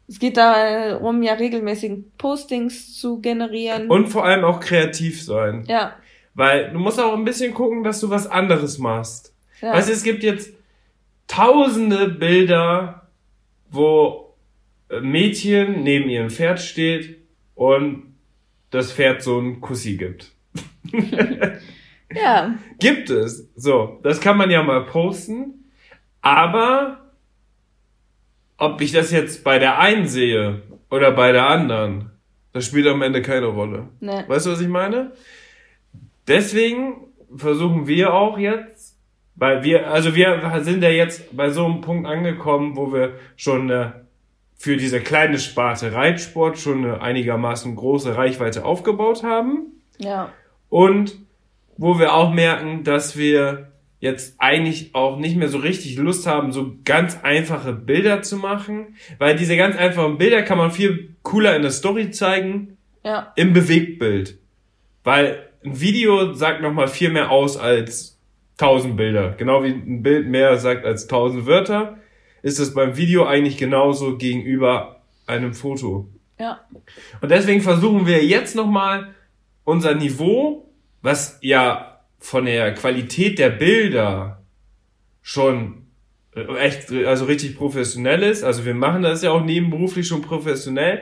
Es geht darum, ja regelmäßig Postings zu generieren. Und vor allem auch kreativ sein. Ja. Weil du musst auch ein bisschen gucken, dass du was anderes machst. Ja. Weißt du, es gibt jetzt tausende Bilder, wo Mädchen neben ihrem Pferd steht und das Pferd so ein Kussi gibt. ja. Gibt es. So, das kann man ja mal posten. Aber ob ich das jetzt bei der einen sehe oder bei der anderen, das spielt am Ende keine Rolle. Nee. Weißt du, was ich meine? Deswegen versuchen wir auch jetzt Weil wir, also wir sind ja jetzt bei so einem Punkt angekommen, wo wir schon eine, für diese kleine Sparte Reitsport schon eine einigermaßen große Reichweite aufgebaut haben. Ja. Und wo wir auch merken, dass wir jetzt eigentlich auch nicht mehr so richtig Lust haben, so ganz einfache Bilder zu machen, weil diese ganz einfachen Bilder kann man viel cooler in der Story zeigen, Ja. im Bewegtbild. Weil ein Video sagt nochmal viel mehr aus als tausend Bilder. Genau wie ein Bild mehr sagt als tausend Wörter, ist es beim Video eigentlich genauso gegenüber einem Foto. Ja. Und deswegen versuchen wir jetzt nochmal unser Niveau, was ja von der Qualität der Bilder schon echt, also richtig professionell ist. Also wir machen das ja auch nebenberuflich schon professionell.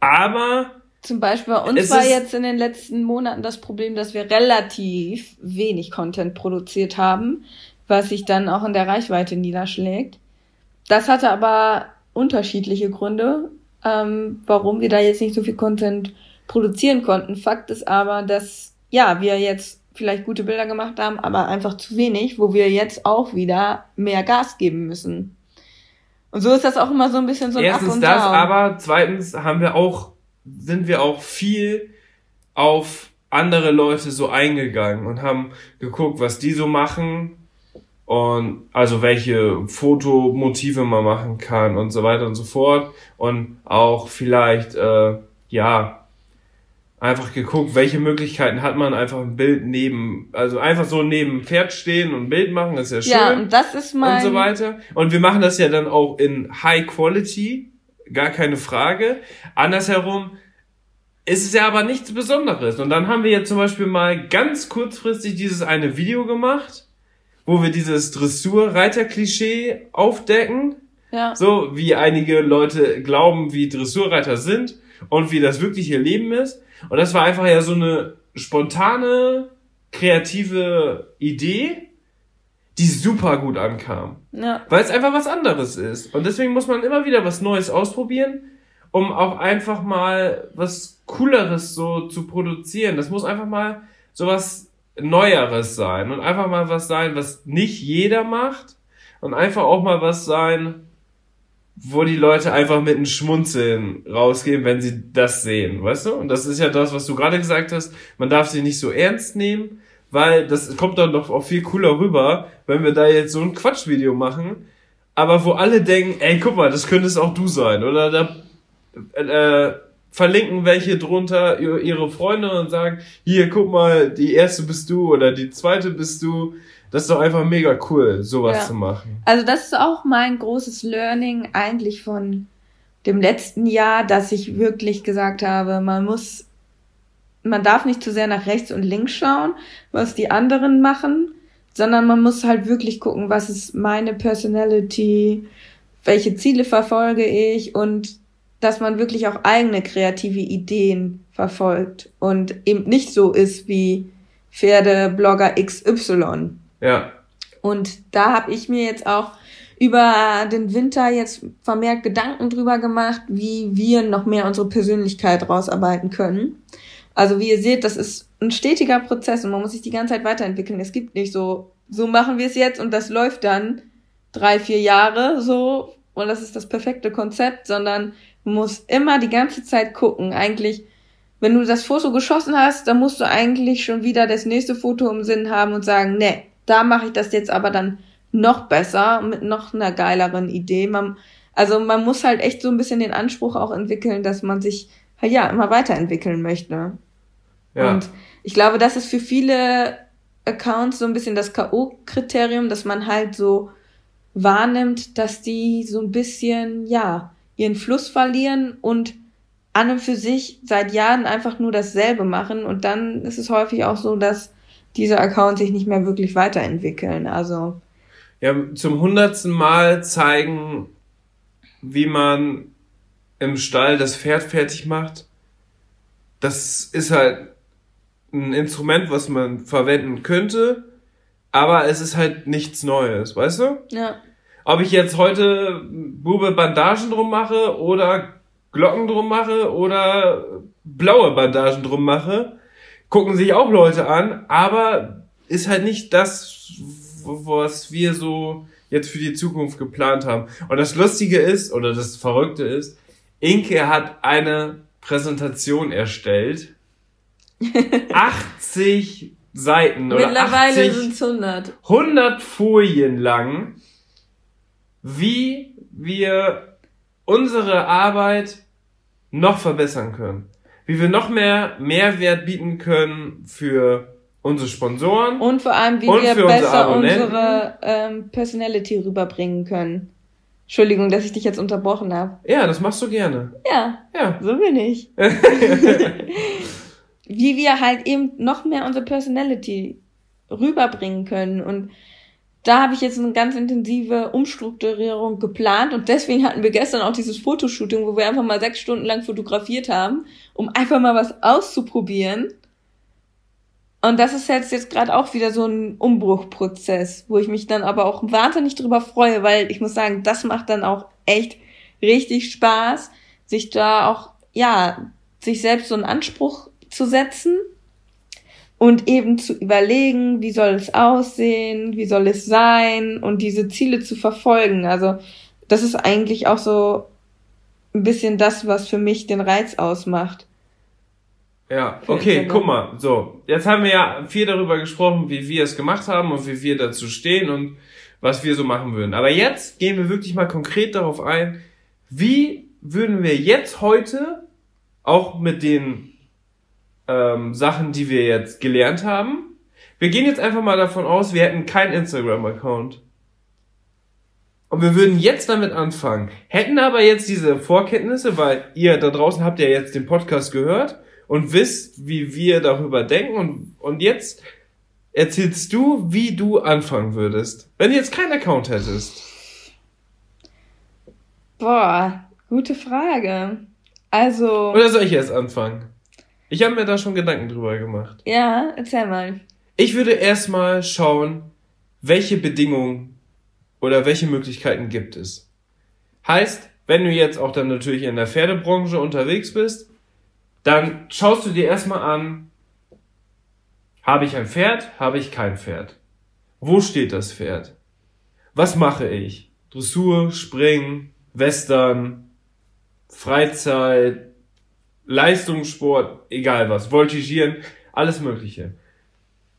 Aber Zum Beispiel bei uns Es war jetzt in den letzten Monaten das Problem, dass wir relativ wenig Content produziert haben, was sich dann auch in der Reichweite niederschlägt. Das hatte aber unterschiedliche Gründe, ähm, warum wir da jetzt nicht so viel Content produzieren konnten. Fakt ist aber, dass ja wir jetzt vielleicht gute Bilder gemacht haben, aber einfach zu wenig, wo wir jetzt auch wieder mehr Gas geben müssen. Und so ist das auch immer so ein bisschen so ein Up erstens und das, Down. aber zweitens haben wir auch, sind wir auch viel auf andere Leute so eingegangen und haben geguckt, was die so machen und also welche Fotomotive man machen kann und so weiter und so fort und auch vielleicht äh, ja einfach geguckt, welche Möglichkeiten hat man einfach ein Bild neben also einfach so neben dem Pferd stehen und ein Bild machen, ist ja schön ja, und das ist mein und so weiter. Und wir machen das ja dann auch in High Quality, gar keine Frage. Andersherum ist es ja aber nichts Besonderes. Und dann haben wir jetzt zum Beispiel mal ganz kurzfristig dieses eine Video gemacht, wo wir dieses Dressurreiter-Klischee aufdecken. ja. So wie einige Leute glauben, wie Dressurreiter sind und wie das wirkliche Leben ist. Und das war einfach ja so eine spontane, kreative Idee, die super gut ankam. ja. Weil es einfach was anderes ist. Und deswegen muss man immer wieder was Neues ausprobieren, um auch einfach mal was Cooleres so zu produzieren. Das muss einfach mal so was Neueres sein und einfach mal was sein, was nicht jeder macht und einfach auch mal was sein, wo die Leute einfach mit einem Schmunzeln rausgehen, wenn sie das sehen, weißt du? Und das ist ja das, was du gerade gesagt hast. Man darf sie nicht so ernst nehmen, weil das kommt dann doch auch viel cooler rüber, wenn wir da jetzt so ein Quatschvideo machen, aber wo alle denken, ey, guck mal, das könnte es auch du sein. Oder da äh, verlinken welche drunter ihr- ihre Freunde und sagen, hier, guck mal, die erste bist du oder die zweite bist du. Das ist doch einfach mega cool, sowas Ja. zu machen. Also das ist auch mein großes Learning eigentlich von dem letzten Jahr, dass ich wirklich gesagt habe, man muss, man darf nicht zu sehr nach rechts und links schauen, was die anderen machen, sondern man muss halt wirklich gucken, was ist meine Personality, welche Ziele verfolge ich und dass man wirklich auch eigene kreative Ideen verfolgt und eben nicht so ist wie Pferdeblogger XY. Ja, Und da habe ich mir jetzt auch über den Winter jetzt vermehrt Gedanken drüber gemacht, wie wir noch mehr unsere Persönlichkeit rausarbeiten können. Also wie ihr seht, das ist ein stetiger Prozess und man muss sich die ganze Zeit weiterentwickeln. Es gibt nicht so, so machen wir es jetzt und das läuft dann drei, vier Jahre so und das ist das perfekte Konzept, sondern man muss immer die ganze Zeit gucken. Eigentlich, wenn du das Foto geschossen hast, dann musst du eigentlich schon wieder das nächste Foto im Sinn haben und sagen, nee, da mache ich das jetzt aber dann noch besser mit noch einer geileren Idee. Man, also man muss halt echt so ein bisschen den Anspruch auch entwickeln, dass man sich ja immer weiterentwickeln möchte. ja. Und ich glaube, das ist für viele Accounts so ein bisschen das K.O.-Kriterium, dass man halt so wahrnimmt, dass die so ein bisschen, ja, ihren Fluss verlieren und an und für sich seit Jahren einfach nur dasselbe machen. Und dann ist es häufig auch so, dass diese Accounts sich nicht mehr wirklich weiterentwickeln. Also, ja, zum hundertsten Mal zeigen, wie man im Stall das Pferd fertig macht. Das ist halt ein Instrument, was man verwenden könnte, aber es ist halt nichts Neues, weißt du? ja. Ob ich jetzt heute Bube Bandagen drum mache oder Glocken drum mache oder blaue Bandagen drum mache, gucken sich auch Leute an, aber ist halt nicht das, was wir so jetzt für die Zukunft geplant haben. Und das Lustige ist, oder das Verrückte ist, Inke hat eine Präsentation erstellt. 80 Seiten oder Mittlerweile sind es 100. 100 Folien lang, wie wir unsere Arbeit noch verbessern können. Wie wir noch mehr Mehrwert bieten können für unsere Sponsoren. Und vor allem, wie wir besser unsere, unsere ähm, Personality rüberbringen können. Entschuldigung, dass ich dich jetzt unterbrochen habe. Ja, das machst du gerne. Ja. Ja. So bin ich. wie wir halt eben noch mehr unsere Personality rüberbringen können. Und da habe ich jetzt eine ganz intensive Umstrukturierung geplant und deswegen hatten wir gestern auch dieses Fotoshooting, wo wir einfach mal sechs Stunden lang fotografiert haben, um einfach mal was auszuprobieren. Und das ist jetzt, jetzt gerade auch wieder so ein Umbruchprozess, wo ich mich dann aber auch wahnsinnig drüber freue, weil ich muss sagen, das macht dann auch echt richtig Spaß, sich da auch, ja, sich selbst so einen Anspruch zu setzen und eben zu überlegen, wie soll es aussehen, wie soll es sein und diese Ziele zu verfolgen. Also das ist eigentlich auch so ein bisschen das, was für mich den Reiz ausmacht. Ja, okay, guck mal, so, jetzt haben wir ja viel darüber gesprochen, wie wir es gemacht haben und wie wir dazu stehen und was wir so machen würden. Aber jetzt gehen wir wirklich mal konkret darauf ein, wie würden wir jetzt heute auch mit den ähm, Sachen, die wir jetzt gelernt haben. Wir gehen jetzt einfach mal davon aus, wir hätten keinen Instagram-Account. Und wir würden jetzt damit anfangen. Hätten aber jetzt diese Vorkenntnisse, weil ihr da draußen habt ja jetzt den Podcast gehört und wisst, wie wir darüber denken. Und, und jetzt erzählst du, wie du anfangen würdest, wenn du jetzt keinen Account hättest. Boah, gute Frage. Also. Oder soll ich erst anfangen? Ich habe mir da schon Gedanken drüber gemacht. Ja, erzähl mal. Ich würde erstmal schauen, welche Bedingungen oder welche Möglichkeiten gibt es. Heißt, wenn du jetzt auch dann natürlich in der Pferdebranche unterwegs bist, dann schaust du dir erstmal an, habe ich ein Pferd, habe ich kein Pferd? Wo steht das Pferd? Was mache ich? Dressur, Springen, Western, Freizeit, Leistungssport, egal was, Voltigieren, alles Mögliche.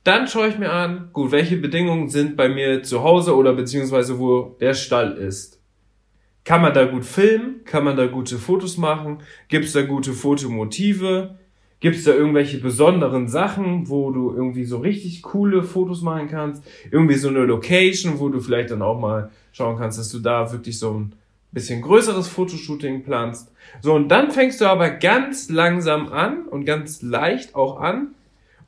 Dann schaue ich mir an, gut, welche Bedingungen sind bei mir zu Hause oder beziehungsweise wo der Stall ist. Kann man da gut filmen? Kann man da gute Fotos machen? Gibt es da gute Fotomotive? Gibt es da irgendwelche besonderen Sachen, wo du irgendwie so richtig coole Fotos machen kannst? Irgendwie so eine Location, wo du vielleicht dann auch mal schauen kannst, dass du da wirklich so ein bisschen größeres Fotoshooting planst. So, und dann fängst du aber ganz langsam an und ganz leicht auch an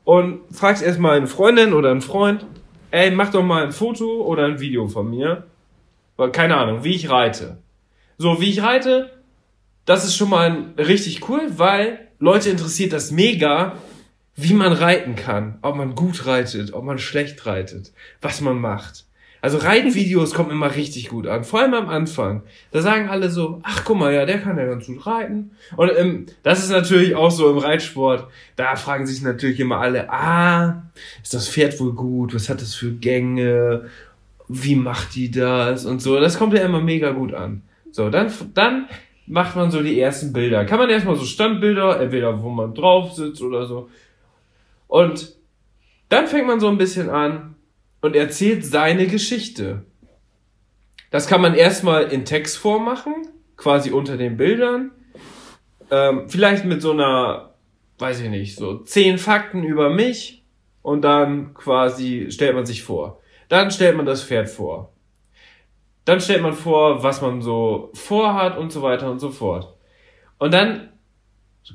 und fragst erstmal eine Freundin oder einen Freund, ey, mach doch mal ein Foto oder ein Video von mir. Keine Ahnung, wie ich reite. So, wie ich reite, das ist schon mal richtig cool, weil Leute interessiert das mega, wie man reiten kann. Ob man gut reitet, ob man schlecht reitet, was man macht. Also Reitvideos kommen immer richtig gut an, vor allem am Anfang. Da sagen alle so, ach guck mal, ja, der kann ja ganz gut reiten. Und ähm, das ist natürlich auch so im Reitsport. Da fragen sich natürlich immer alle, ah, ist das Pferd wohl gut? Was hat das für Gänge? Wie macht die das? Und so. Das kommt ja immer mega gut an. So, dann, dann macht man so die ersten Bilder. Kann man erstmal so Standbilder, entweder wo man drauf sitzt oder so. Und dann fängt man so ein bisschen an, und erzählt seine Geschichte. Das kann man erstmal in Textform machen, quasi unter den Bildern. Ähm, vielleicht mit so einer, weiß ich nicht, so zehn Fakten über mich und dann quasi stellt man sich vor. Dann stellt man das Pferd vor. Dann stellt man vor, was man so vorhat und so weiter und so fort. Und dann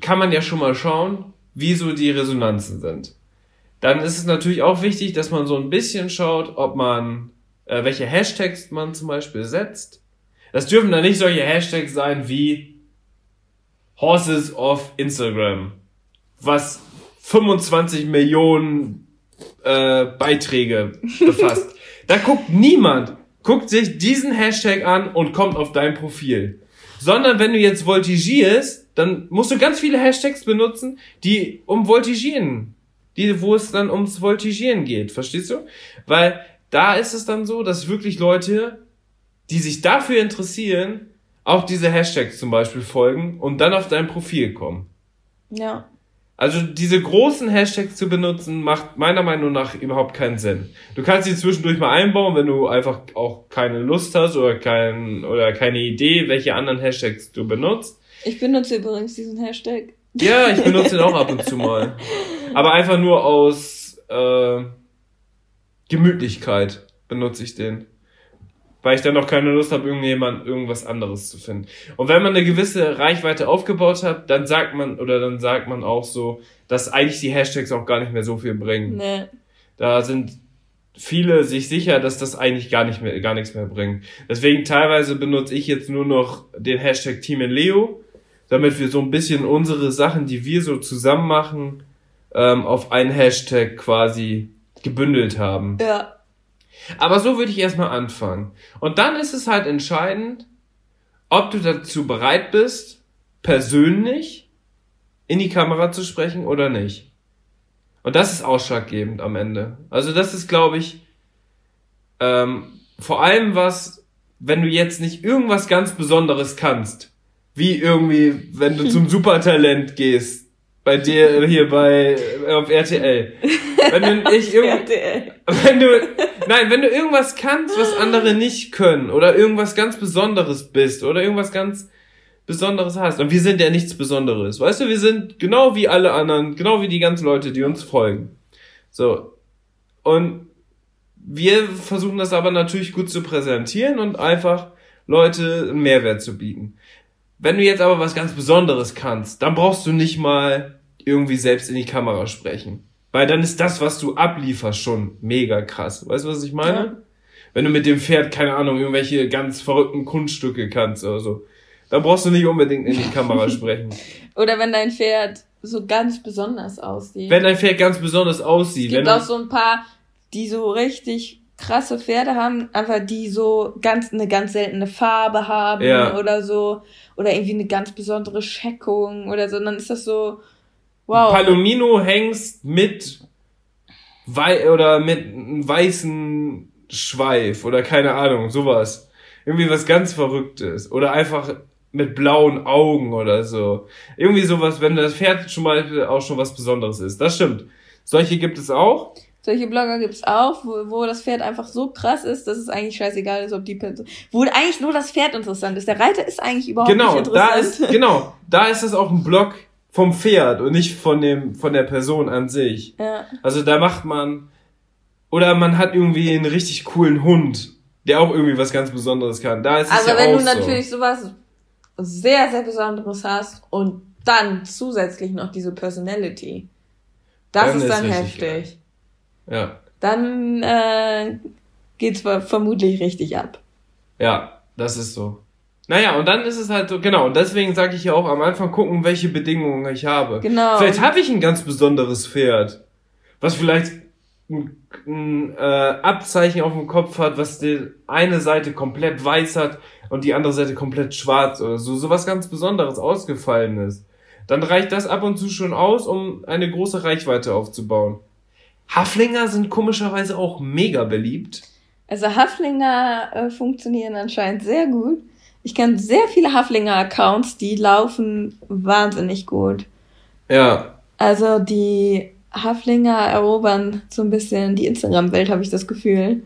kann man ja schon mal schauen, wie so die Resonanzen sind. Dann ist es natürlich auch wichtig, dass man so ein bisschen schaut, ob man, äh, welche Hashtags man zum Beispiel setzt. Das dürfen dann nicht solche Hashtags sein wie Horses of Instagram, was 25 Millionen äh, Beiträge befasst. da guckt niemand, guckt sich diesen Hashtag an und kommt auf dein Profil. Sondern wenn du jetzt voltigierst, dann musst du ganz viele Hashtags benutzen, die um Voltigieren die, wo es dann ums Voltigieren geht, verstehst du? Weil da ist es dann so, dass wirklich Leute, die sich dafür interessieren, auch diese Hashtags zum Beispiel folgen und dann auf dein Profil kommen. Ja. Also diese großen Hashtags zu benutzen, macht meiner Meinung nach überhaupt keinen Sinn. Du kannst sie zwischendurch mal einbauen, wenn du einfach auch keine Lust hast oder, kein, oder keine Idee, welche anderen Hashtags du benutzt. Ich benutze übrigens diesen Hashtag. Ja, ich benutze den auch ab und zu mal. Aber einfach nur aus äh, Gemütlichkeit benutze ich den. Weil ich dann noch keine Lust habe, irgendjemand irgendwas anderes zu finden. Und wenn man eine gewisse Reichweite aufgebaut hat, dann sagt man, oder dann sagt man auch so, dass eigentlich die Hashtags auch gar nicht mehr so viel bringen. Nee. Da sind viele sich sicher, dass das eigentlich gar nicht mehr, gar nichts mehr bringt. Deswegen teilweise benutze ich jetzt nur noch den Hashtag Team in Leo, damit wir so ein bisschen unsere Sachen, die wir so zusammen machen, ähm, auf einen Hashtag quasi gebündelt haben. Ja. Aber so würde ich erstmal anfangen. Und dann ist es halt entscheidend, ob du dazu bereit bist, persönlich in die Kamera zu sprechen oder nicht. Und das ist ausschlaggebend am Ende. Also das ist, glaube ich, ähm, vor allem was, wenn du jetzt nicht irgendwas ganz Besonderes kannst, wie irgendwie, wenn du zum Supertalent gehst, bei dir hier bei auf RTL. Wenn du ich wenn du nein, wenn du irgendwas kannst, was andere nicht können oder irgendwas ganz Besonderes bist oder irgendwas ganz Besonderes hast und wir sind ja nichts Besonderes. Weißt du, wir sind genau wie alle anderen, genau wie die ganzen Leute, die uns folgen. So. Und wir versuchen das aber natürlich gut zu präsentieren und einfach Leute einen Mehrwert zu bieten. Wenn du jetzt aber was ganz Besonderes kannst, dann brauchst du nicht mal irgendwie selbst in die Kamera sprechen. Weil dann ist das, was du ablieferst, schon mega krass. Weißt du, was ich meine? Ja. Wenn du mit dem Pferd, keine Ahnung, irgendwelche ganz verrückten Kunststücke kannst oder so. Dann brauchst du nicht unbedingt in die Kamera sprechen. Oder wenn dein Pferd so ganz besonders aussieht. Wenn dein Pferd ganz besonders aussieht. Es gibt auch so ein paar, die so richtig krasse Pferde haben, einfach die so ganz eine ganz seltene Farbe haben ja. oder so oder irgendwie eine ganz besondere Scheckung oder so, und dann ist das so wow. Palomino Hengst mit wei oder mit einem weißen Schweif oder keine Ahnung, sowas. Irgendwie was ganz verrücktes oder einfach mit blauen Augen oder so. Irgendwie sowas, wenn das Pferd schon mal auch schon was Besonderes ist. Das stimmt. Solche gibt es auch. Solche Blogger gibt's auch, wo, wo das Pferd einfach so krass ist, dass es eigentlich scheißegal ist, ob die Person, wo eigentlich nur das Pferd interessant ist. Der Reiter ist eigentlich überhaupt genau, nicht interessant. Da ist, genau, da ist es auch ein Blog vom Pferd und nicht von dem, von der Person an sich. Ja. Also da macht man, oder man hat irgendwie einen richtig coolen Hund, der auch irgendwie was ganz Besonderes kann. Da ist es Aber ja wenn auch du natürlich so. sowas sehr, sehr Besonderes hast und dann zusätzlich noch diese Personality, das dann ist dann ist heftig. Ja. Dann äh, geht's vermutlich richtig ab. Ja, das ist so. Naja, und dann ist es halt so, genau, und deswegen sage ich ja auch am Anfang gucken, welche Bedingungen ich habe. Genau. Vielleicht habe ich ein ganz besonderes Pferd, was vielleicht ein, ein äh, Abzeichen auf dem Kopf hat, was die eine Seite komplett weiß hat und die andere Seite komplett schwarz oder so, so was ganz Besonderes ausgefallen ist. Dann reicht das ab und zu schon aus, um eine große Reichweite aufzubauen. Haflinger sind komischerweise auch mega beliebt. Also Haflinger äh, funktionieren anscheinend sehr gut. Ich kenne sehr viele Haflinger-Accounts, die laufen wahnsinnig gut. Ja. Also die Haflinger erobern so ein bisschen die Instagram-Welt, habe ich das Gefühl.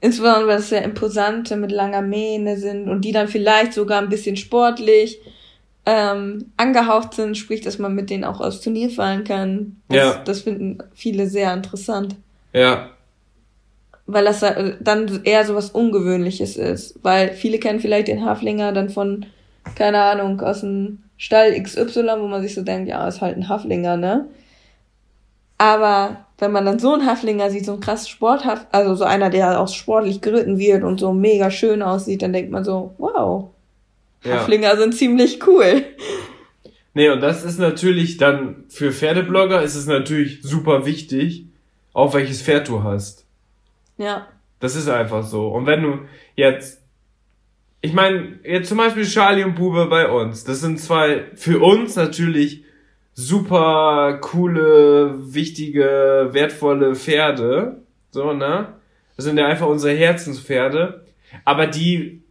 Insbesondere, weil es sehr imposante mit langer Mähne sind und die dann vielleicht sogar ein bisschen sportlich ähm, angehaucht sind, sprich, dass man mit denen auch aus Turnier fallen kann. Das, ja. das finden viele sehr interessant. Ja. Weil das dann eher so was Ungewöhnliches ist. Weil viele kennen vielleicht den Haflinger dann von, keine Ahnung, aus dem Stall XY, wo man sich so denkt, ja, ist halt ein Haflinger, ne? Aber wenn man dann so einen Haflinger sieht, so ein krass Sporthaft, also so einer, der auch sportlich geritten wird und so mega schön aussieht, dann denkt man so, wow, ja. Haflinger sind ziemlich cool. Nee, und das ist natürlich dann für Pferdeblogger ist es natürlich super wichtig, auf welches Pferd du hast. Ja. Das ist einfach so. Und wenn du jetzt, ich meine, jetzt zum Beispiel Charlie und Bube bei uns, das sind zwei für uns natürlich super coole, wichtige, wertvolle Pferde. So, ne? Das sind ja einfach unsere Herzenspferde. Aber die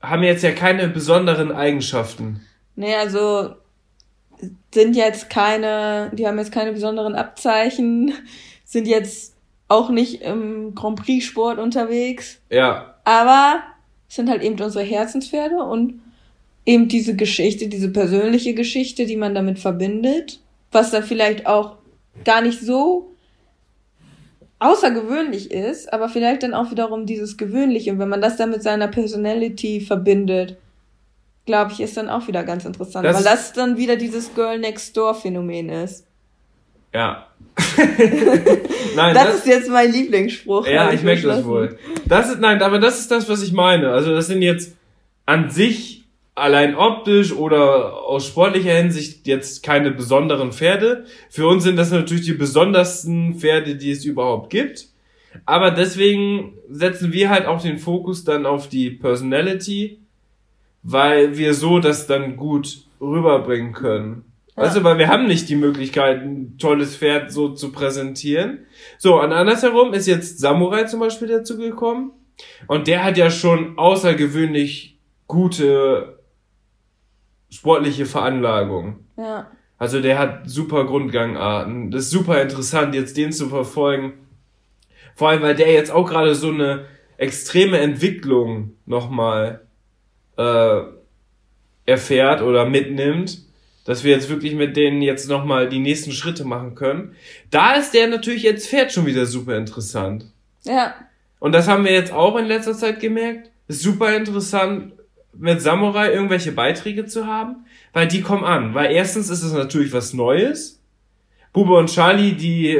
haben jetzt ja keine besonderen Eigenschaften. Nee, also sind jetzt keine, die haben jetzt keine besonderen Abzeichen, sind jetzt auch nicht im Grand Prix Sport unterwegs. Ja. Aber sind halt eben unsere Herzenspferde und eben diese Geschichte, diese persönliche Geschichte, die man damit verbindet, was dann vielleicht auch gar nicht so außergewöhnlich ist, aber vielleicht dann auch wiederum dieses Gewöhnliche. Und wenn man das dann mit seiner Personality verbindet, glaube ich, ist dann auch wieder ganz interessant, das weil das dann wieder dieses Girl Next Door Phänomen ist. Ja. nein, das, das, ist jetzt mein Lieblingsspruch. Ja, ich merke das wohl. Das ist, nein, aber das ist das, was ich meine. Also das sind jetzt an sich allein optisch oder aus sportlicher Hinsicht jetzt keine besonderen Pferde. Für uns sind das natürlich die besondersten Pferde, die es überhaupt gibt. Aber deswegen setzen wir halt auch den Fokus dann auf die Personality, weil wir so das dann gut rüberbringen können. Ja. Also, weil wir haben nicht die Möglichkeit, ein tolles Pferd so zu präsentieren. So, und andersherum ist jetzt Samurai zum Beispiel dazu gekommen. Und der hat ja schon außergewöhnlich gute sportliche Veranlagung. Ja. Also der hat super Grundgangarten. Das ist super interessant, jetzt den zu verfolgen. Vor allem, weil der jetzt auch gerade so eine extreme Entwicklung nochmal äh, erfährt oder mitnimmt, dass wir jetzt wirklich mit denen jetzt nochmal die nächsten Schritte machen können. Da ist der natürlich jetzt Pferd schon wieder super interessant. Ja. Und das haben wir jetzt auch in letzter Zeit gemerkt. Ist super interessant, mit Samurai irgendwelche Beiträge zu haben, weil die kommen an. Weil erstens ist es natürlich was Neues. Bube und Charlie, die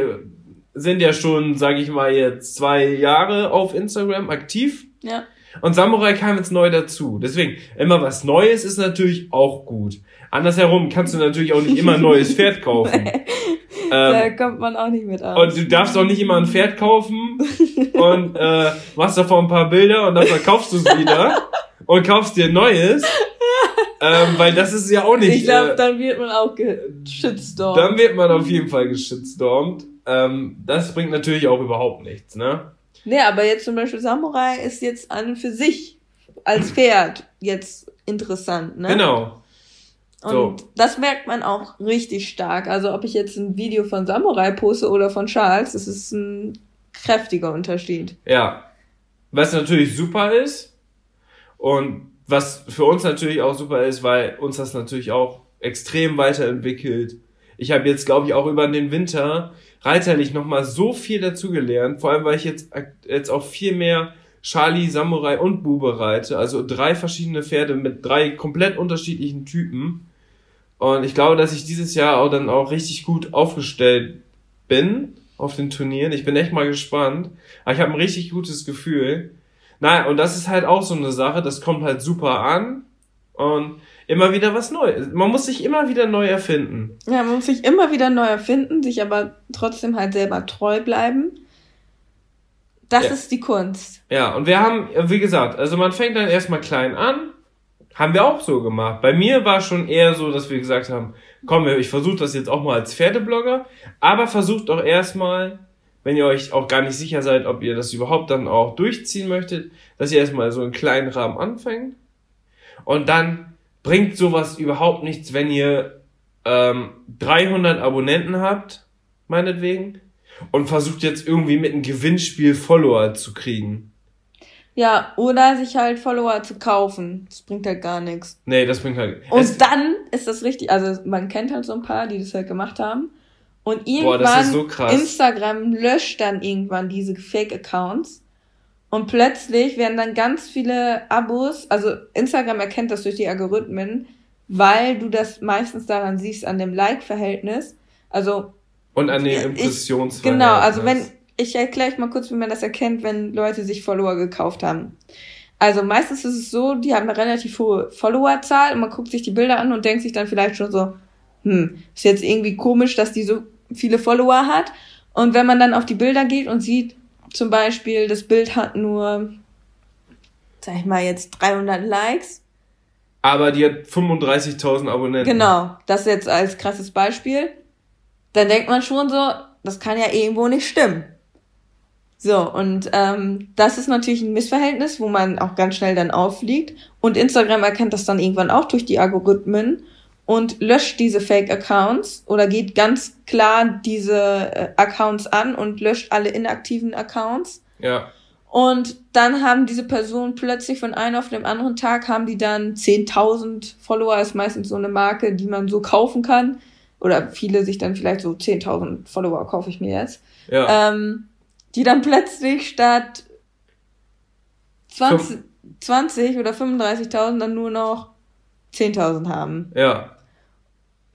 sind ja schon, sag ich mal, jetzt zwei Jahre auf Instagram aktiv. Ja. Und Samurai kam jetzt neu dazu. Deswegen, immer was Neues ist natürlich auch gut. Andersherum kannst du natürlich auch nicht immer ein neues Pferd kaufen. ähm, da kommt man auch nicht mit aus. Und du darfst auch nicht immer ein Pferd kaufen und äh, machst davor ein paar Bilder und dann verkaufst du es wieder und kaufst dir Neues. ähm, weil das ist ja auch nicht. Ich glaube, äh, dann wird man auch geschitstormt. Dann wird man auf jeden Fall geschitstormt. Ähm, das bringt natürlich auch überhaupt nichts, ne? Nee, aber jetzt zum Beispiel Samurai ist jetzt an für sich als Pferd jetzt interessant, ne? Genau. Und so. das merkt man auch richtig stark. Also ob ich jetzt ein Video von Samurai poste oder von Charles, das ist ein kräftiger Unterschied. Ja. Was natürlich super ist, und was für uns natürlich auch super ist, weil uns das natürlich auch extrem weiterentwickelt. Ich habe jetzt, glaube ich, auch über den Winter reiterlich nochmal so viel dazugelernt. Vor allem, weil ich jetzt, jetzt auch viel mehr Charlie, Samurai und Bube reite. Also drei verschiedene Pferde mit drei komplett unterschiedlichen Typen. Und ich glaube, dass ich dieses Jahr auch dann auch richtig gut aufgestellt bin auf den Turnieren. Ich bin echt mal gespannt. Aber ich habe ein richtig gutes Gefühl. Naja, und das ist halt auch so eine Sache, das kommt halt super an und immer wieder was Neues. Man muss sich immer wieder neu erfinden. Ja, man muss sich immer wieder neu erfinden, sich aber trotzdem halt selber treu bleiben. Das ja. ist die Kunst. Ja, und wir haben, wie gesagt, also man fängt dann erstmal klein an. Haben wir auch so gemacht. Bei mir war schon eher so, dass wir gesagt haben, komm, ich versuche das jetzt auch mal als Pferdeblogger, aber versucht auch erstmal wenn ihr euch auch gar nicht sicher seid, ob ihr das überhaupt dann auch durchziehen möchtet, dass ihr erstmal so einen kleinen Rahmen anfängt. Und dann bringt sowas überhaupt nichts, wenn ihr ähm, 300 Abonnenten habt, meinetwegen, und versucht jetzt irgendwie mit einem Gewinnspiel Follower zu kriegen. Ja, oder sich halt Follower zu kaufen. Das bringt halt gar nichts. Nee, das bringt halt. Und dann ist das richtig, also man kennt halt so ein paar, die das halt gemacht haben. Und irgendwann, Boah, so Instagram löscht dann irgendwann diese Fake-Accounts. Und plötzlich werden dann ganz viele Abos, also Instagram erkennt das durch die Algorithmen, weil du das meistens daran siehst, an dem Like-Verhältnis. Also. Und an den Impressionsverhältnis. Genau, also wenn, ich erkläre mal kurz, wie man das erkennt, wenn Leute sich Follower gekauft haben. Also meistens ist es so, die haben eine relativ hohe Followerzahl und man guckt sich die Bilder an und denkt sich dann vielleicht schon so, hm, ist jetzt irgendwie komisch, dass die so viele Follower hat. Und wenn man dann auf die Bilder geht und sieht, zum Beispiel, das Bild hat nur, sag ich mal jetzt 300 Likes. Aber die hat 35.000 Abonnenten. Genau, das jetzt als krasses Beispiel. Dann denkt man schon so, das kann ja irgendwo nicht stimmen. So, und ähm, das ist natürlich ein Missverhältnis, wo man auch ganz schnell dann auffliegt. Und Instagram erkennt das dann irgendwann auch durch die Algorithmen und löscht diese Fake-Accounts oder geht ganz klar diese äh, Accounts an und löscht alle inaktiven Accounts. Ja. Und dann haben diese Personen plötzlich von einem auf den anderen Tag haben die dann 10.000 Follower, ist meistens so eine Marke, die man so kaufen kann. Oder viele sich dann vielleicht so 10.000 Follower kaufe ich mir jetzt. Ja. Ähm, die dann plötzlich statt 20, 20 oder 35.000 dann nur noch 10.000 haben. Ja.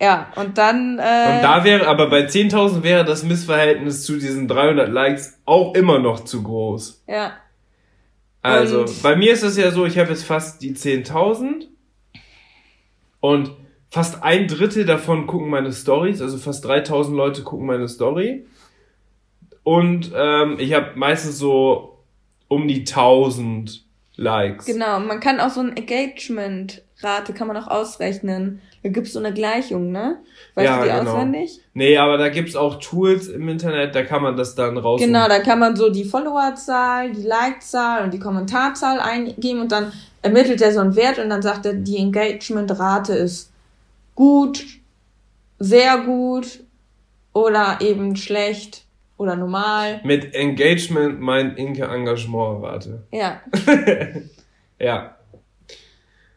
Ja, und dann. Äh, und da wäre, aber bei 10.000 wäre das Missverhältnis zu diesen 300 Likes auch immer noch zu groß. Ja. Also, und bei mir ist es ja so, ich habe jetzt fast die 10.000 und fast ein Drittel davon gucken meine Stories, also fast 3.000 Leute gucken meine Story. Und ähm, ich habe meistens so um die 1000 Likes. Genau, man kann auch so ein Engagement-Rate kann man auch ausrechnen. Da gibt's so eine Gleichung, ne? Weißt ja, du die genau. auswendig? Nee, aber da gibt's auch Tools im Internet, da kann man das dann raus. Genau, da kann man so die Followerzahl, die Like-Zahl und die Kommentarzahl eingeben und dann ermittelt er so einen Wert und dann sagt er, die Engagement-Rate ist gut, sehr gut oder eben schlecht oder normal. Mit Engagement meint Inke Engagementrate. Ja. ja.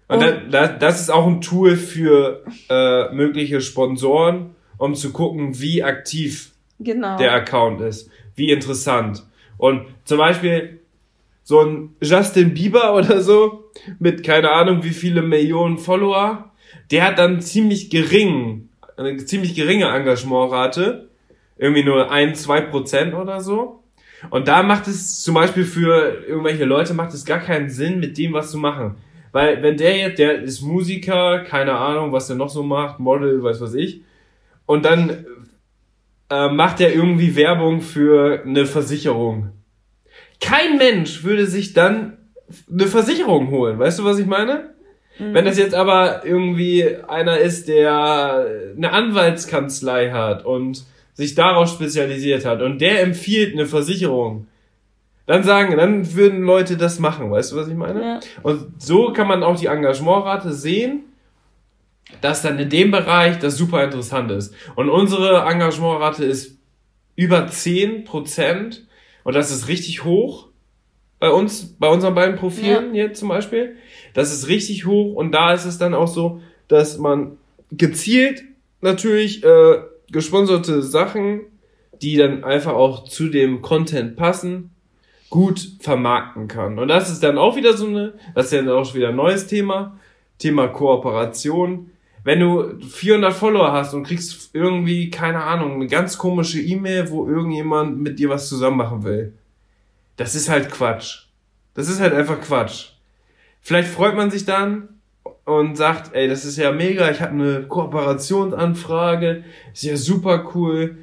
Und, Und das, das ist auch ein Tool für äh, mögliche Sponsoren, um zu gucken, wie aktiv genau. der Account ist, wie interessant. Und zum Beispiel so ein Justin Bieber oder so mit keine Ahnung wie viele Millionen Follower, der hat dann ziemlich gering, eine ziemlich geringe Engagementrate, irgendwie nur ein, zwei Prozent oder so. Und da macht es zum Beispiel für irgendwelche Leute macht es gar keinen Sinn, mit dem was zu machen. Weil wenn der jetzt, der ist Musiker, keine Ahnung, was der noch so macht, Model, weiß was ich, und dann äh, macht er irgendwie Werbung für eine Versicherung. Kein Mensch würde sich dann eine Versicherung holen, weißt du, was ich meine? Mhm. Wenn das jetzt aber irgendwie einer ist, der eine Anwaltskanzlei hat und sich darauf spezialisiert hat und der empfiehlt eine Versicherung, dann sagen, dann würden Leute das machen, weißt du, was ich meine? Ja. Und so kann man auch die Engagementrate sehen, dass dann in dem Bereich das super interessant ist. Und unsere Engagementrate ist über 10 Prozent und das ist richtig hoch bei uns, bei unseren beiden Profilen ja. jetzt zum Beispiel. Das ist richtig hoch und da ist es dann auch so, dass man gezielt natürlich äh, gesponserte Sachen, die dann einfach auch zu dem Content passen, gut vermarkten kann. Und das ist dann auch wieder so eine, das ist ja dann auch wieder ein neues Thema, Thema Kooperation. Wenn du 400 Follower hast und kriegst irgendwie, keine Ahnung, eine ganz komische E-Mail, wo irgendjemand mit dir was zusammen machen will. Das ist halt Quatsch. Das ist halt einfach Quatsch. Vielleicht freut man sich dann und sagt, ey, das ist ja mega, ich habe eine Kooperationsanfrage, ist ja super cool.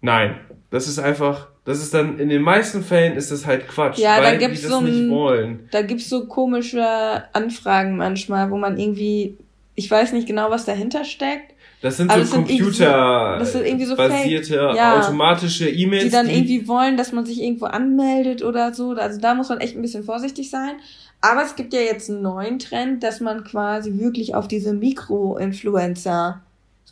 Nein, das ist einfach das ist dann, in den meisten Fällen ist das halt Quatsch, ja, weil da gibt's die das so nicht wollen. Da gibt's so komische Anfragen manchmal, wo man irgendwie, ich weiß nicht genau, was dahinter steckt. Das sind so computerbasierte, so, ja, automatische E-Mails. Die dann die irgendwie wollen, dass man sich irgendwo anmeldet oder so. Also da muss man echt ein bisschen vorsichtig sein. Aber es gibt ja jetzt einen neuen Trend, dass man quasi wirklich auf diese Mikro-Influencer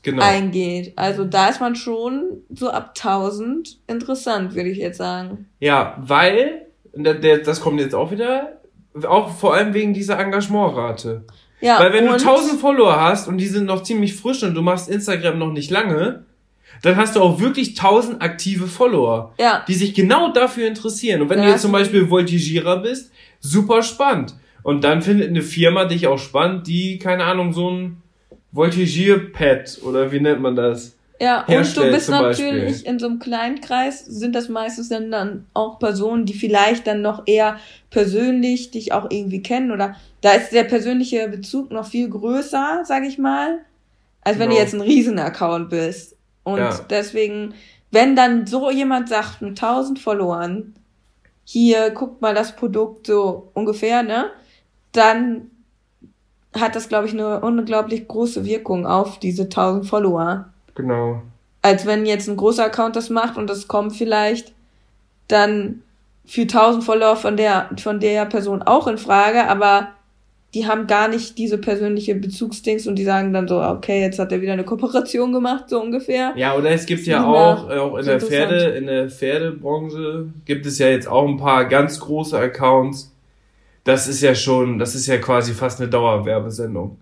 genau. eingeht. Also da ist man schon so ab 1000 interessant, würde ich jetzt sagen. Ja, weil, das kommt jetzt auch wieder, auch vor allem wegen dieser Engagementrate. Ja, weil wenn du 1000 Follower hast und die sind noch ziemlich frisch und du machst Instagram noch nicht lange, dann hast du auch wirklich 1000 aktive Follower, ja. die sich genau dafür interessieren. Und wenn ja, du jetzt zum Beispiel Voltigierer bist, super spannend. Und dann findet eine Firma dich auch spannend, die, keine Ahnung, so ein Voltigierpad oder wie nennt man das? Ja, und du bist natürlich in so einem kleinen Kreis, sind das meistens dann, dann auch Personen, die vielleicht dann noch eher persönlich dich auch irgendwie kennen oder da ist der persönliche Bezug noch viel größer, sag ich mal, als wenn genau. du jetzt ein Riesen-Account bist. Und ja. deswegen, wenn dann so jemand sagt mit 1000 Followern, hier, guckt mal das Produkt so ungefähr, ne? Dann hat das, glaube ich, eine unglaublich große Wirkung auf diese 1000 Follower. Genau. Als wenn jetzt ein großer Account das macht und das kommt vielleicht dann für 1000 Follower von der, von der Person auch in Frage, aber die haben gar nicht diese persönliche Bezugsdings und die sagen dann so, okay, jetzt hat er wieder eine Kooperation gemacht, so ungefähr. Ja, oder es gibt ja auch, auch in der Pferde, in der Pferdebranche gibt es ja jetzt auch ein paar ganz große Accounts. Das ist ja schon, das ist ja quasi fast eine Dauerwerbesendung.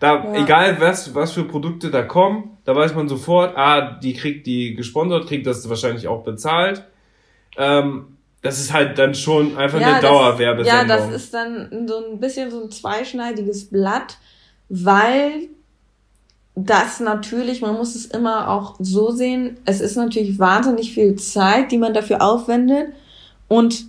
Da, ja. egal was, was für Produkte da kommen, da weiß man sofort, ah, die kriegt die gesponsert, kriegt das wahrscheinlich auch bezahlt. Ähm, das ist halt dann schon einfach ja, eine Dauerwerbesendung. Ja, das ist dann so ein bisschen so ein zweischneidiges Blatt, weil das natürlich, man muss es immer auch so sehen, es ist natürlich wahnsinnig viel Zeit, die man dafür aufwendet. Und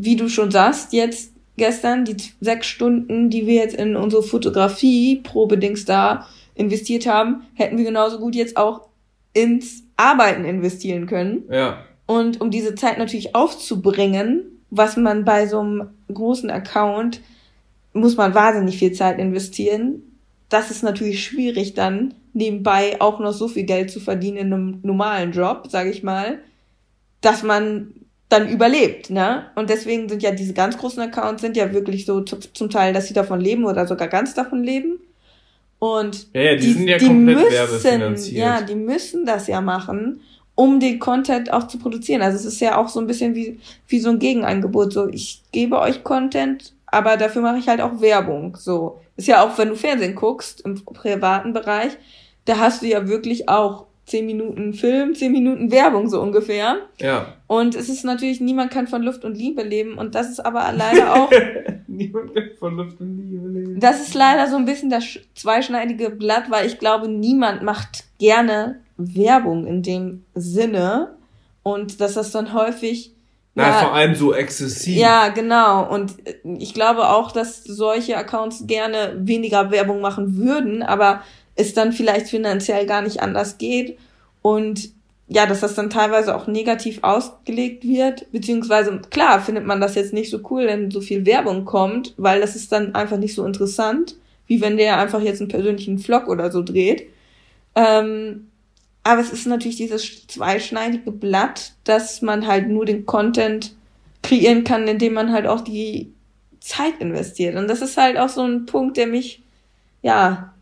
wie du schon sagst, jetzt gestern die sechs Stunden, die wir jetzt in unsere Fotografie-Probedings da investiert haben, hätten wir genauso gut jetzt auch ins Arbeiten investieren können. Ja. Und um diese Zeit natürlich aufzubringen, was man bei so einem großen Account, muss man wahnsinnig viel Zeit investieren. Das ist natürlich schwierig dann, nebenbei auch noch so viel Geld zu verdienen in einem normalen Job, sage ich mal, dass man dann überlebt, ne? Und deswegen sind ja diese ganz großen Accounts sind ja wirklich so zum Teil, dass sie davon leben oder sogar ganz davon leben. Und ja, ja die, die sind ja die komplett müssen, werbefinanziert. Ja, die müssen das ja machen um den Content auch zu produzieren. Also es ist ja auch so ein bisschen wie, wie so ein Gegenangebot. So, ich gebe euch Content, aber dafür mache ich halt auch Werbung. So. Ist ja auch, wenn du Fernsehen guckst, im privaten Bereich, da hast du ja wirklich auch zehn Minuten Film, zehn Minuten Werbung so ungefähr. Ja. Und es ist natürlich, niemand kann von Luft und Liebe leben. Und das ist aber leider auch. niemand kann von Luft und Liebe leben. Das ist leider so ein bisschen das zweischneidige Blatt, weil ich glaube, niemand macht gerne Werbung in dem Sinne und dass das dann häufig na, ja, vor allem so exzessiv. Ja, genau. Und ich glaube auch, dass solche Accounts gerne weniger Werbung machen würden, aber es dann vielleicht finanziell gar nicht anders geht. Und ja, dass das dann teilweise auch negativ ausgelegt wird, beziehungsweise klar findet man das jetzt nicht so cool, wenn so viel Werbung kommt, weil das ist dann einfach nicht so interessant, wie wenn der einfach jetzt einen persönlichen Vlog oder so dreht. Ähm, aber es ist natürlich dieses zweischneidige Blatt, dass man halt nur den Content kreieren kann, indem man halt auch die Zeit investiert. Und das ist halt auch so ein Punkt, der mich, ja,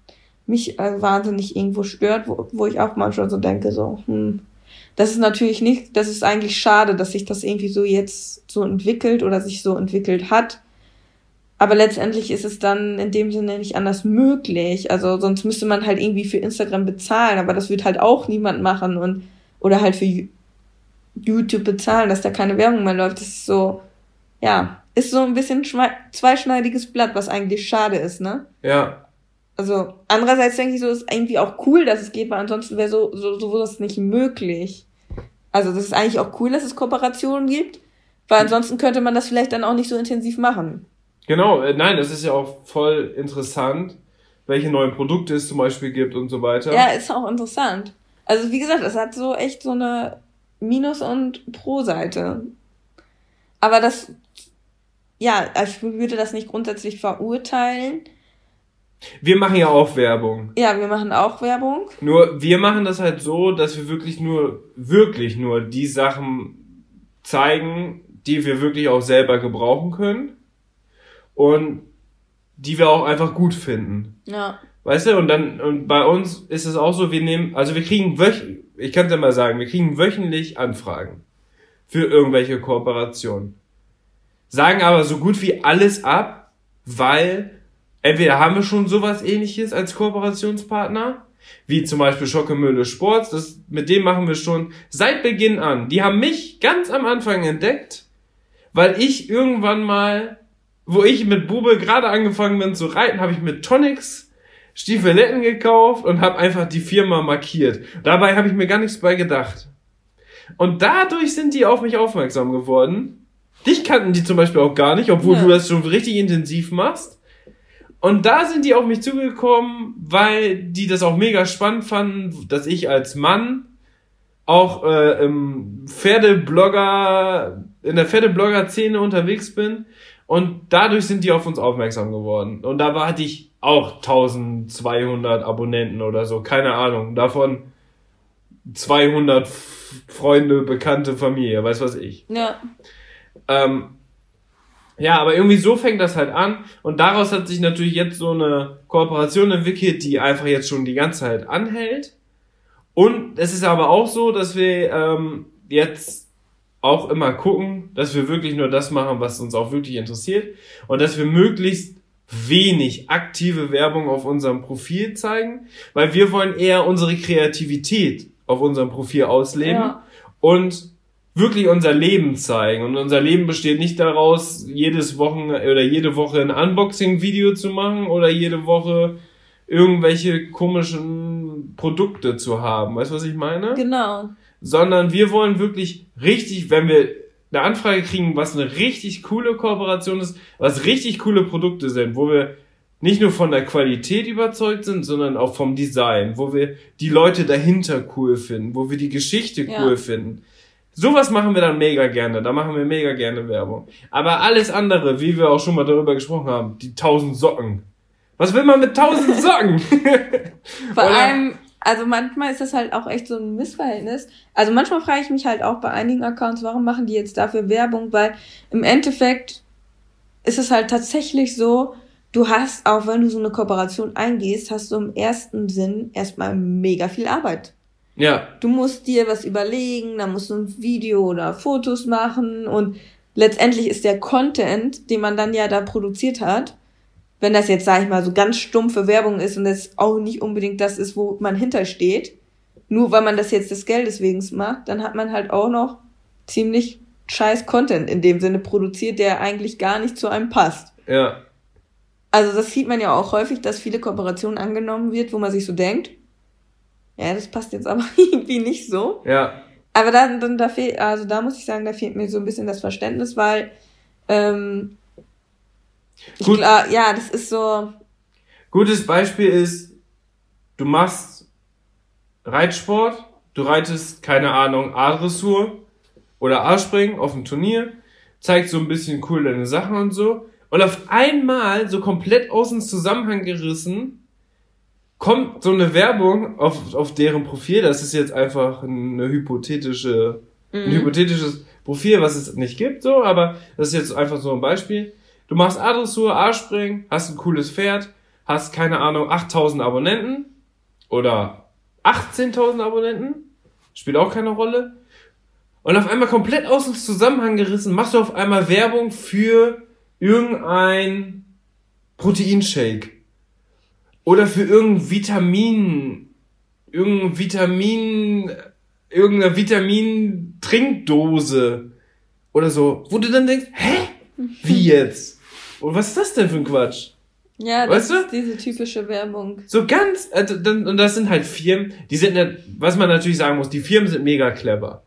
mich äh, wahnsinnig irgendwo stört, wo, wo ich auch manchmal so denke, so, hm, das ist natürlich nicht, das ist eigentlich schade, dass sich das irgendwie so jetzt so entwickelt oder sich so entwickelt hat. Aber letztendlich ist es dann in dem Sinne nicht anders möglich. Also sonst müsste man halt irgendwie für Instagram bezahlen, aber das wird halt auch niemand machen und oder halt für YouTube bezahlen, dass da keine Werbung mehr läuft. Das ist so, ja, ist so ein bisschen zweischneidiges Blatt, was eigentlich schade ist, ne? Ja. Also andererseits denke ich so, ist irgendwie auch cool, dass es geht, weil ansonsten wäre so, so sowas nicht möglich. Also das ist eigentlich auch cool, dass es Kooperationen gibt, weil ansonsten könnte man das vielleicht dann auch nicht so intensiv machen. Genau, äh, nein, das ist ja auch voll interessant, welche neuen Produkte es zum Beispiel gibt und so weiter. Ja, ist auch interessant. Also wie gesagt, es hat so echt so eine Minus- und Pro-Seite. Aber das, ja, also ich würde das nicht grundsätzlich verurteilen. Wir machen ja auch Werbung. Ja, wir machen auch Werbung. Nur, wir machen das halt so, dass wir wirklich nur, wirklich nur die Sachen zeigen, die wir wirklich auch selber gebrauchen können und die wir auch einfach gut finden. Ja. Weißt du, und dann, und bei uns ist es auch so, wir nehmen, also wir kriegen wöchentlich, ich kann es ja mal sagen, wir kriegen wöchentlich Anfragen für irgendwelche Kooperationen. Sagen aber so gut wie alles ab, weil entweder haben wir schon sowas ähnliches als Kooperationspartner, wie zum Beispiel Schockemühle Sports, das, mit dem machen wir schon seit Beginn an. Die haben mich ganz am Anfang entdeckt, weil ich irgendwann mal wo ich mit Bube gerade angefangen bin zu reiten, habe ich mit Tonics Stiefeletten gekauft und habe einfach die Firma markiert. Dabei habe ich mir gar nichts bei gedacht. Und dadurch sind die auf mich aufmerksam geworden. Dich kannten die zum Beispiel auch gar nicht, obwohl ja. du das schon richtig intensiv machst. Und da sind die auf mich zugekommen, weil die das auch mega spannend fanden, dass ich als Mann auch äh, im Pferdeblogger, in der Pferdeblogger-Szene unterwegs bin und dadurch sind die auf uns aufmerksam geworden. Und da war, hatte ich auch 1200 Abonnenten oder so, keine Ahnung. Davon 200 Freunde, Bekannte, Familie, weiß was ich. Ja. Ähm, ja, aber irgendwie so fängt das halt an und daraus hat sich natürlich jetzt so eine Kooperation entwickelt, die einfach jetzt schon die ganze Zeit anhält. Und es ist aber auch so, dass wir ähm, jetzt auch immer gucken, dass wir wirklich nur das machen, was uns auch wirklich interessiert und dass wir möglichst wenig aktive Werbung auf unserem Profil zeigen, weil wir wollen eher unsere Kreativität auf unserem Profil ausleben ja. und wirklich unser Leben zeigen. Und unser Leben besteht nicht daraus, jedes Wochen oder jede Woche ein Unboxing-Video zu machen oder jede Woche irgendwelche komischen Produkte zu haben. Weißt du, was ich meine? Genau. Sondern wir wollen wirklich richtig, wenn wir eine Anfrage kriegen, was eine richtig coole Kooperation ist, was richtig coole Produkte sind, wo wir nicht nur von der Qualität überzeugt sind, sondern auch vom Design, wo wir die Leute dahinter cool finden, wo wir die Geschichte cool ja. finden Sowas machen wir dann mega gerne. Da machen wir mega gerne Werbung. Aber alles andere, wie wir auch schon mal darüber gesprochen haben, die tausend Socken. Was will man mit tausend Socken? Vor allem, also manchmal ist das halt auch echt so ein Missverhältnis. Also manchmal frage ich mich halt auch bei einigen Accounts, warum machen die jetzt dafür Werbung? Weil im Endeffekt ist es halt tatsächlich so, du hast, auch wenn du so eine Kooperation eingehst, hast du im ersten Sinn erstmal mega viel Arbeit. Ja. Du musst dir was überlegen, dann musst du ein Video oder Fotos machen und letztendlich ist der Content, den man dann ja da produziert hat, wenn das jetzt, sag ich mal, so ganz stumpfe Werbung ist und das auch nicht unbedingt das ist, wo man hintersteht, nur weil man das jetzt des Geldes wegen macht, dann hat man halt auch noch ziemlich scheiß Content in dem Sinne produziert, der eigentlich gar nicht zu einem passt. Ja. Also das sieht man ja auch häufig, dass viele Kooperationen angenommen wird, wo man sich so denkt, ja, das passt jetzt aber irgendwie nicht so. Ja. Aber dann, dann da fehlt, also da muss ich sagen, da fehlt mir so ein bisschen das Verständnis, weil ähm, Gut. Glaub, ja, das ist so. Gutes Beispiel ist, du machst Reitsport, du reitest, keine Ahnung, A-Dressur oder A-Springen auf dem Turnier, zeigst so ein bisschen cool deine Sachen und so. Und auf einmal, so komplett aus dem Zusammenhang gerissen, kommt so eine Werbung auf, auf deren Profil, das ist jetzt einfach eine hypothetische, mhm. ein hypothetisches Profil, was es nicht gibt, so, aber das ist jetzt einfach so ein Beispiel. Du machst A-Dressur, A-Springen, hast ein cooles Pferd, hast, keine Ahnung, 8000 Abonnenten oder 18.000 Abonnenten, spielt auch keine Rolle. Und auf einmal komplett aus dem Zusammenhang gerissen, machst du auf einmal Werbung für irgendein Proteinshake oder für irgendein Vitamin, irgendein Vitamin, irgendeine Vitamin-Trinkdose oder so, wo du dann denkst, hä? Wie jetzt? Und was ist das denn für ein Quatsch? Ja, das weißt du? ist diese typische Werbung. So ganz, also, und das sind halt Firmen, die sind, was man natürlich sagen muss, die Firmen sind mega clever.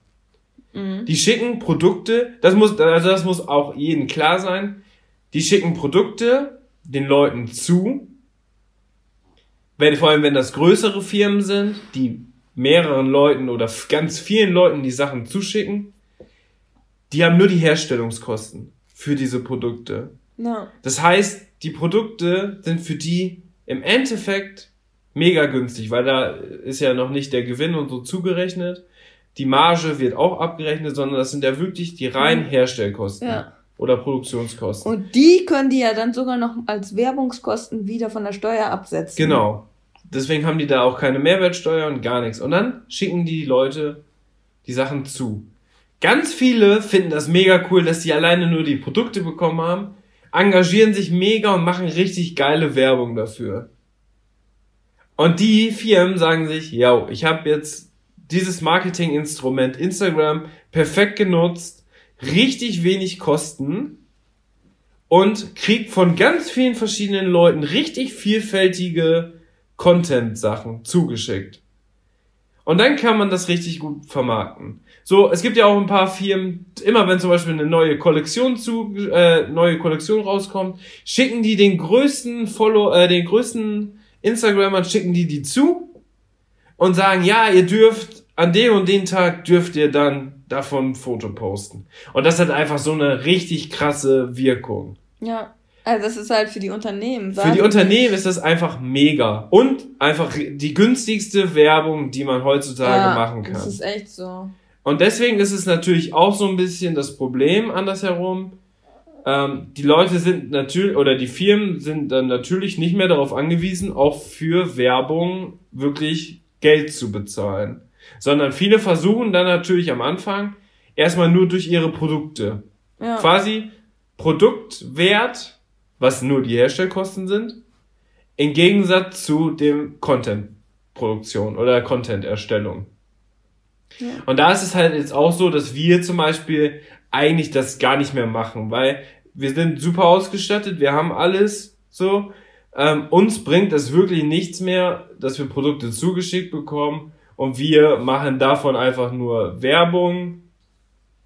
Mhm. Die schicken Produkte, das muss, also das muss auch jedem klar sein, die schicken Produkte den Leuten zu, wenn, vor allem wenn das größere Firmen sind, die mehreren Leuten oder ganz vielen Leuten die Sachen zuschicken, die haben nur die Herstellungskosten für diese Produkte. No. Das heißt, die Produkte sind für die im Endeffekt mega günstig, weil da ist ja noch nicht der Gewinn und so zugerechnet. Die Marge wird auch abgerechnet, sondern das sind ja wirklich die reinen Herstellkosten. Ja. Oder Produktionskosten. Und die können die ja dann sogar noch als Werbungskosten wieder von der Steuer absetzen. Genau. Deswegen haben die da auch keine Mehrwertsteuer und gar nichts. Und dann schicken die Leute die Sachen zu. Ganz viele finden das mega cool, dass sie alleine nur die Produkte bekommen haben, engagieren sich mega und machen richtig geile Werbung dafür. Und die Firmen sagen sich, ja, ich habe jetzt dieses Marketinginstrument Instagram perfekt genutzt, richtig wenig Kosten und krieg von ganz vielen verschiedenen Leuten richtig vielfältige Content-Sachen zugeschickt. Und dann kann man das richtig gut vermarkten. So, es gibt ja auch ein paar Firmen, immer wenn zum Beispiel eine neue Kollektion zu, äh, neue Kollektion rauskommt, schicken die den größten Follow, äh, den größten Instagramern schicken die die zu und sagen, ja, ihr dürft an dem und den Tag dürft ihr dann davon ein Foto posten. Und das hat einfach so eine richtig krasse Wirkung. Ja. Also das ist halt für die Unternehmen. Für die Unternehmen ist das einfach mega. Und einfach die günstigste Werbung, die man heutzutage ja, machen kann. Das ist echt so. Und deswegen ist es natürlich auch so ein bisschen das Problem andersherum. Ähm, die Leute sind natürlich, oder die Firmen sind dann natürlich nicht mehr darauf angewiesen, auch für Werbung wirklich Geld zu bezahlen. Sondern viele versuchen dann natürlich am Anfang erstmal nur durch ihre Produkte. Ja. Quasi Produktwert, was nur die Herstellkosten sind, im Gegensatz zu dem Content-Produktion oder Content-Erstellung. Ja. Und da ist es halt jetzt auch so, dass wir zum Beispiel eigentlich das gar nicht mehr machen, weil wir sind super ausgestattet, wir haben alles so. Ähm, uns bringt es wirklich nichts mehr, dass wir Produkte zugeschickt bekommen und wir machen davon einfach nur Werbung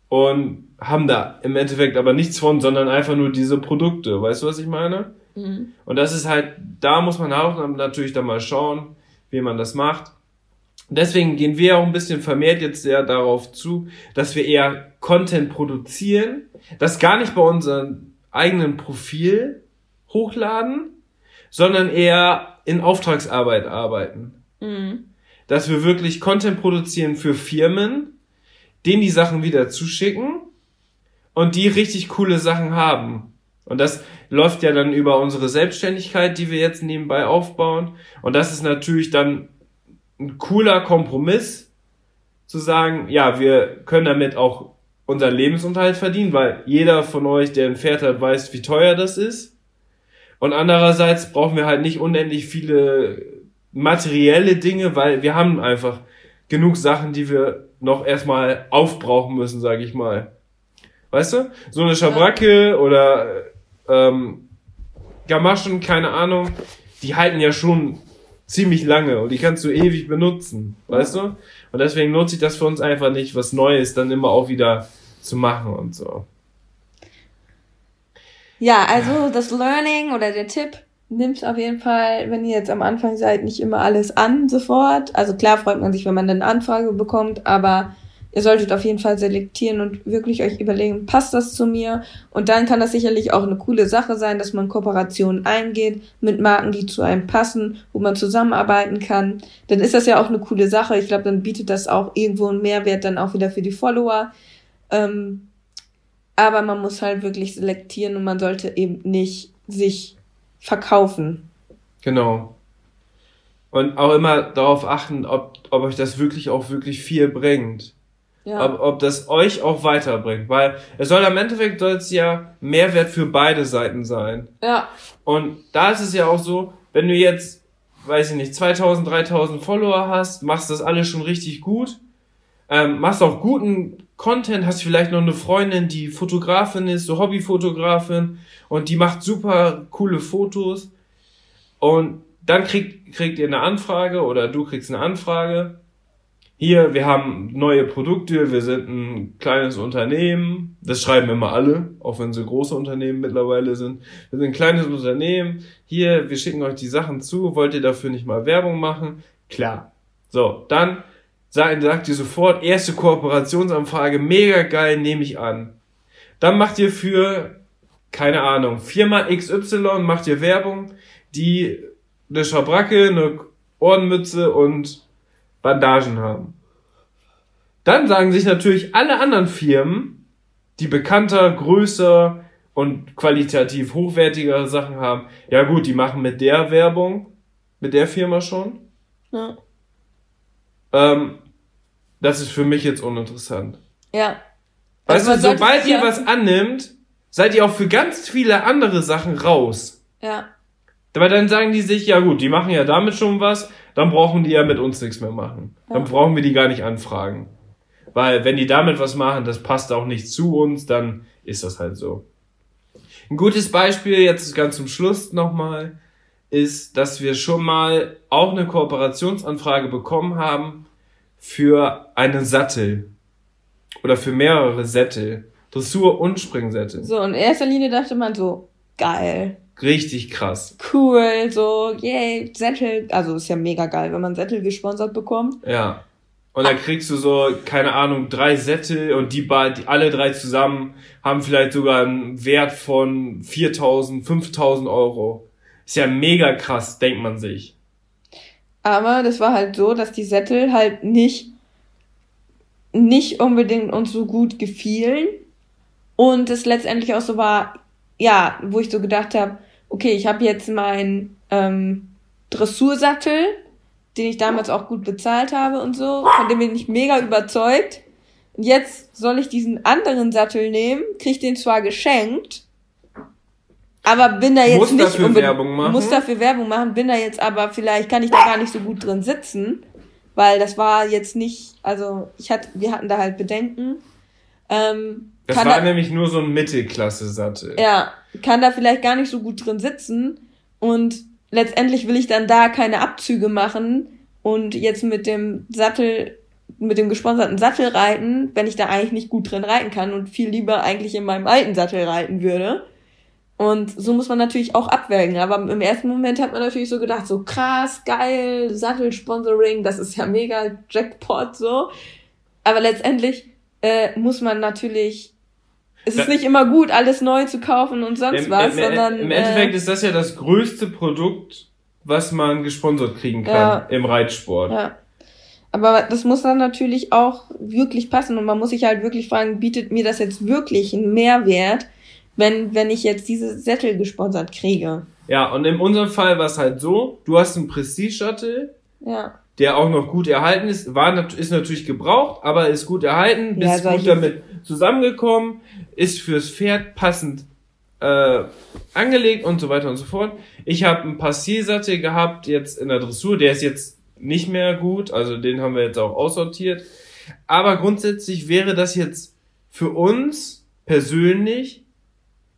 und haben da im Endeffekt aber nichts von, sondern einfach nur diese Produkte. Weißt du, was ich meine? Mhm. Und das ist halt, da muss man auch natürlich dann mal schauen, wie man das macht. Deswegen gehen wir auch ein bisschen vermehrt jetzt sehr darauf zu, dass wir eher Content produzieren, das gar nicht bei unserem eigenen Profil hochladen, sondern eher in Auftragsarbeit arbeiten. Mhm. Dass wir wirklich Content produzieren für Firmen, denen die Sachen wieder zuschicken und die richtig coole Sachen haben. Und das läuft ja dann über unsere Selbstständigkeit, die wir jetzt nebenbei aufbauen. Und das ist natürlich dann ein cooler Kompromiss, zu sagen, ja, wir können damit auch unseren Lebensunterhalt verdienen, weil jeder von euch, der ein Pferd hat, weiß, wie teuer das ist. Und andererseits brauchen wir halt nicht unendlich viele materielle Dinge, weil wir haben einfach genug Sachen, die wir noch erstmal aufbrauchen müssen, sage ich mal. Weißt du? So eine Schabracke oder ähm, Gamaschen, keine Ahnung, die halten ja schon ziemlich lange und die kannst du ewig benutzen, weißt du? Und deswegen lohnt sich das für uns einfach nicht, was Neues dann immer auch wieder zu machen und so. Ja, also das Learning oder der Tipp, nimmt auf jeden Fall, wenn ihr jetzt am Anfang seid, nicht immer alles an sofort. Also klar freut man sich, wenn man eine Anfrage bekommt, aber ihr solltet auf jeden Fall selektieren und wirklich euch überlegen, passt das zu mir? Und dann kann das sicherlich auch eine coole Sache sein, dass man Kooperationen eingeht mit Marken, die zu einem passen, wo man zusammenarbeiten kann. Dann ist das ja auch eine coole Sache. Ich glaube, dann bietet das auch irgendwo einen Mehrwert dann auch wieder für die Follower. Ähm, aber man muss halt wirklich selektieren und man sollte eben nicht sich verkaufen. Genau. Und auch immer darauf achten, ob, ob euch das wirklich auch wirklich viel bringt. Ja. Ob, ob das euch auch weiterbringt. Weil es soll am Endeffekt soll es ja Mehrwert für beide Seiten sein. Ja. Und da ist es ja auch so, wenn du jetzt, weiß ich nicht, 2000, 3000 Follower hast, machst das alles schon richtig gut, ähm, machst auch guten Content, hast vielleicht noch eine Freundin, die Fotografin ist, so Hobbyfotografin und die macht super coole Fotos und dann kriegt, kriegt ihr eine Anfrage oder du kriegst eine Anfrage hier, wir haben neue Produkte, wir sind ein kleines Unternehmen. Das schreiben immer alle, auch wenn sie große Unternehmen mittlerweile sind. Wir sind ein kleines Unternehmen. Hier, wir schicken euch die Sachen zu. Wollt ihr dafür nicht mal Werbung machen? Klar. So, dann sagt, ihr sofort, erste Kooperationsanfrage, mega geil, nehme ich an. Dann macht ihr für, keine Ahnung, Firma XY macht ihr Werbung, die eine Schabracke, eine Ohrenmütze und Bandagen haben. Dann sagen sich natürlich alle anderen Firmen, die bekannter, größer und qualitativ hochwertigere Sachen haben, ja gut, die machen mit der Werbung, mit der Firma schon. Ja. Ähm, das ist für mich jetzt uninteressant. Ja. Weißt also du, sobald ihr was annimmt, seid ihr auch für ganz viele andere Sachen raus. Ja. Aber dann sagen die sich, ja gut, die machen ja damit schon was, dann brauchen die ja mit uns nichts mehr machen. Ja. Dann brauchen wir die gar nicht anfragen. Weil wenn die damit was machen, das passt auch nicht zu uns, dann ist das halt so. Ein gutes Beispiel, jetzt ganz zum Schluss nochmal, ist, dass wir schon mal auch eine Kooperationsanfrage bekommen haben für einen Sattel. Oder für mehrere Sättel. Dressur- und Springsättel. So, in erster Linie dachte man so, geil. Richtig krass. Cool, so, yay, Sättel. Also ist ja mega geil, wenn man Sättel gesponsert bekommt. Ja. Und dann kriegst du so, keine Ahnung, drei Sättel und die, die alle drei zusammen haben vielleicht sogar einen Wert von 4000, 5000 Euro. Ist ja mega krass, denkt man sich. Aber das war halt so, dass die Sättel halt nicht nicht unbedingt uns so gut gefielen. Und es letztendlich auch so war, ja, wo ich so gedacht habe, okay, ich habe jetzt meinen ähm, Dressursattel, den ich damals auch gut bezahlt habe und so, von dem bin ich mega überzeugt. Und jetzt soll ich diesen anderen Sattel nehmen, krieg den zwar geschenkt, aber bin da jetzt muss nicht dafür Werbung machen. muss dafür Werbung machen, bin da jetzt aber vielleicht kann ich da gar nicht so gut drin sitzen, weil das war jetzt nicht, also ich hatte, wir hatten da halt Bedenken. Ähm, das war da, nämlich nur so ein Mittelklasse-Sattel. Ja, kann da vielleicht gar nicht so gut drin sitzen und letztendlich will ich dann da keine Abzüge machen und jetzt mit dem Sattel, mit dem gesponserten Sattel reiten, wenn ich da eigentlich nicht gut drin reiten kann und viel lieber eigentlich in meinem alten Sattel reiten würde. Und so muss man natürlich auch abwägen. Aber im ersten Moment hat man natürlich so gedacht, so krass, geil, Sattelsponsoring, das ist ja mega Jackpot so. Aber letztendlich äh, muss man natürlich es ist nicht immer gut, alles neu zu kaufen und sonst Im, was, im, sondern. Im Endeffekt äh, ist das ja das größte Produkt, was man gesponsert kriegen kann ja, im Reitsport. Ja. Aber das muss dann natürlich auch wirklich passen und man muss sich halt wirklich fragen, bietet mir das jetzt wirklich einen Mehrwert, wenn, wenn ich jetzt diese Sättel gesponsert kriege? Ja, und in unserem Fall war es halt so, du hast einen Prestige-Shuttle. Ja der auch noch gut erhalten ist, war ist natürlich gebraucht, aber ist gut erhalten, bist ja, gut damit zusammengekommen, ist fürs Pferd passend äh, angelegt und so weiter und so fort. Ich habe einen Passiersattel gehabt jetzt in der Dressur, der ist jetzt nicht mehr gut, also den haben wir jetzt auch aussortiert. Aber grundsätzlich wäre das jetzt für uns persönlich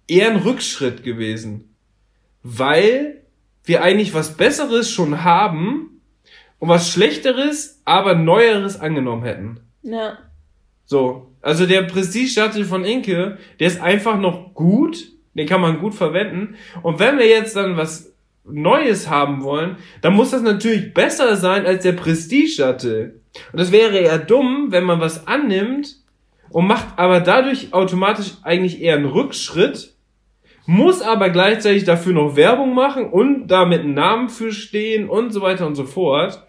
eher ein Rückschritt gewesen, weil wir eigentlich was Besseres schon haben, und was Schlechteres, aber Neueres angenommen hätten. Ja. So. Also der Prestige-Shuttle von Inke, der ist einfach noch gut. Den kann man gut verwenden. Und wenn wir jetzt dann was Neues haben wollen, dann muss das natürlich besser sein als der Prestige-Shuttle. Und das wäre ja dumm, wenn man was annimmt und macht aber dadurch automatisch eigentlich eher einen Rückschritt, muss aber gleichzeitig dafür noch Werbung machen und damit einen Namen für stehen und so weiter und so fort.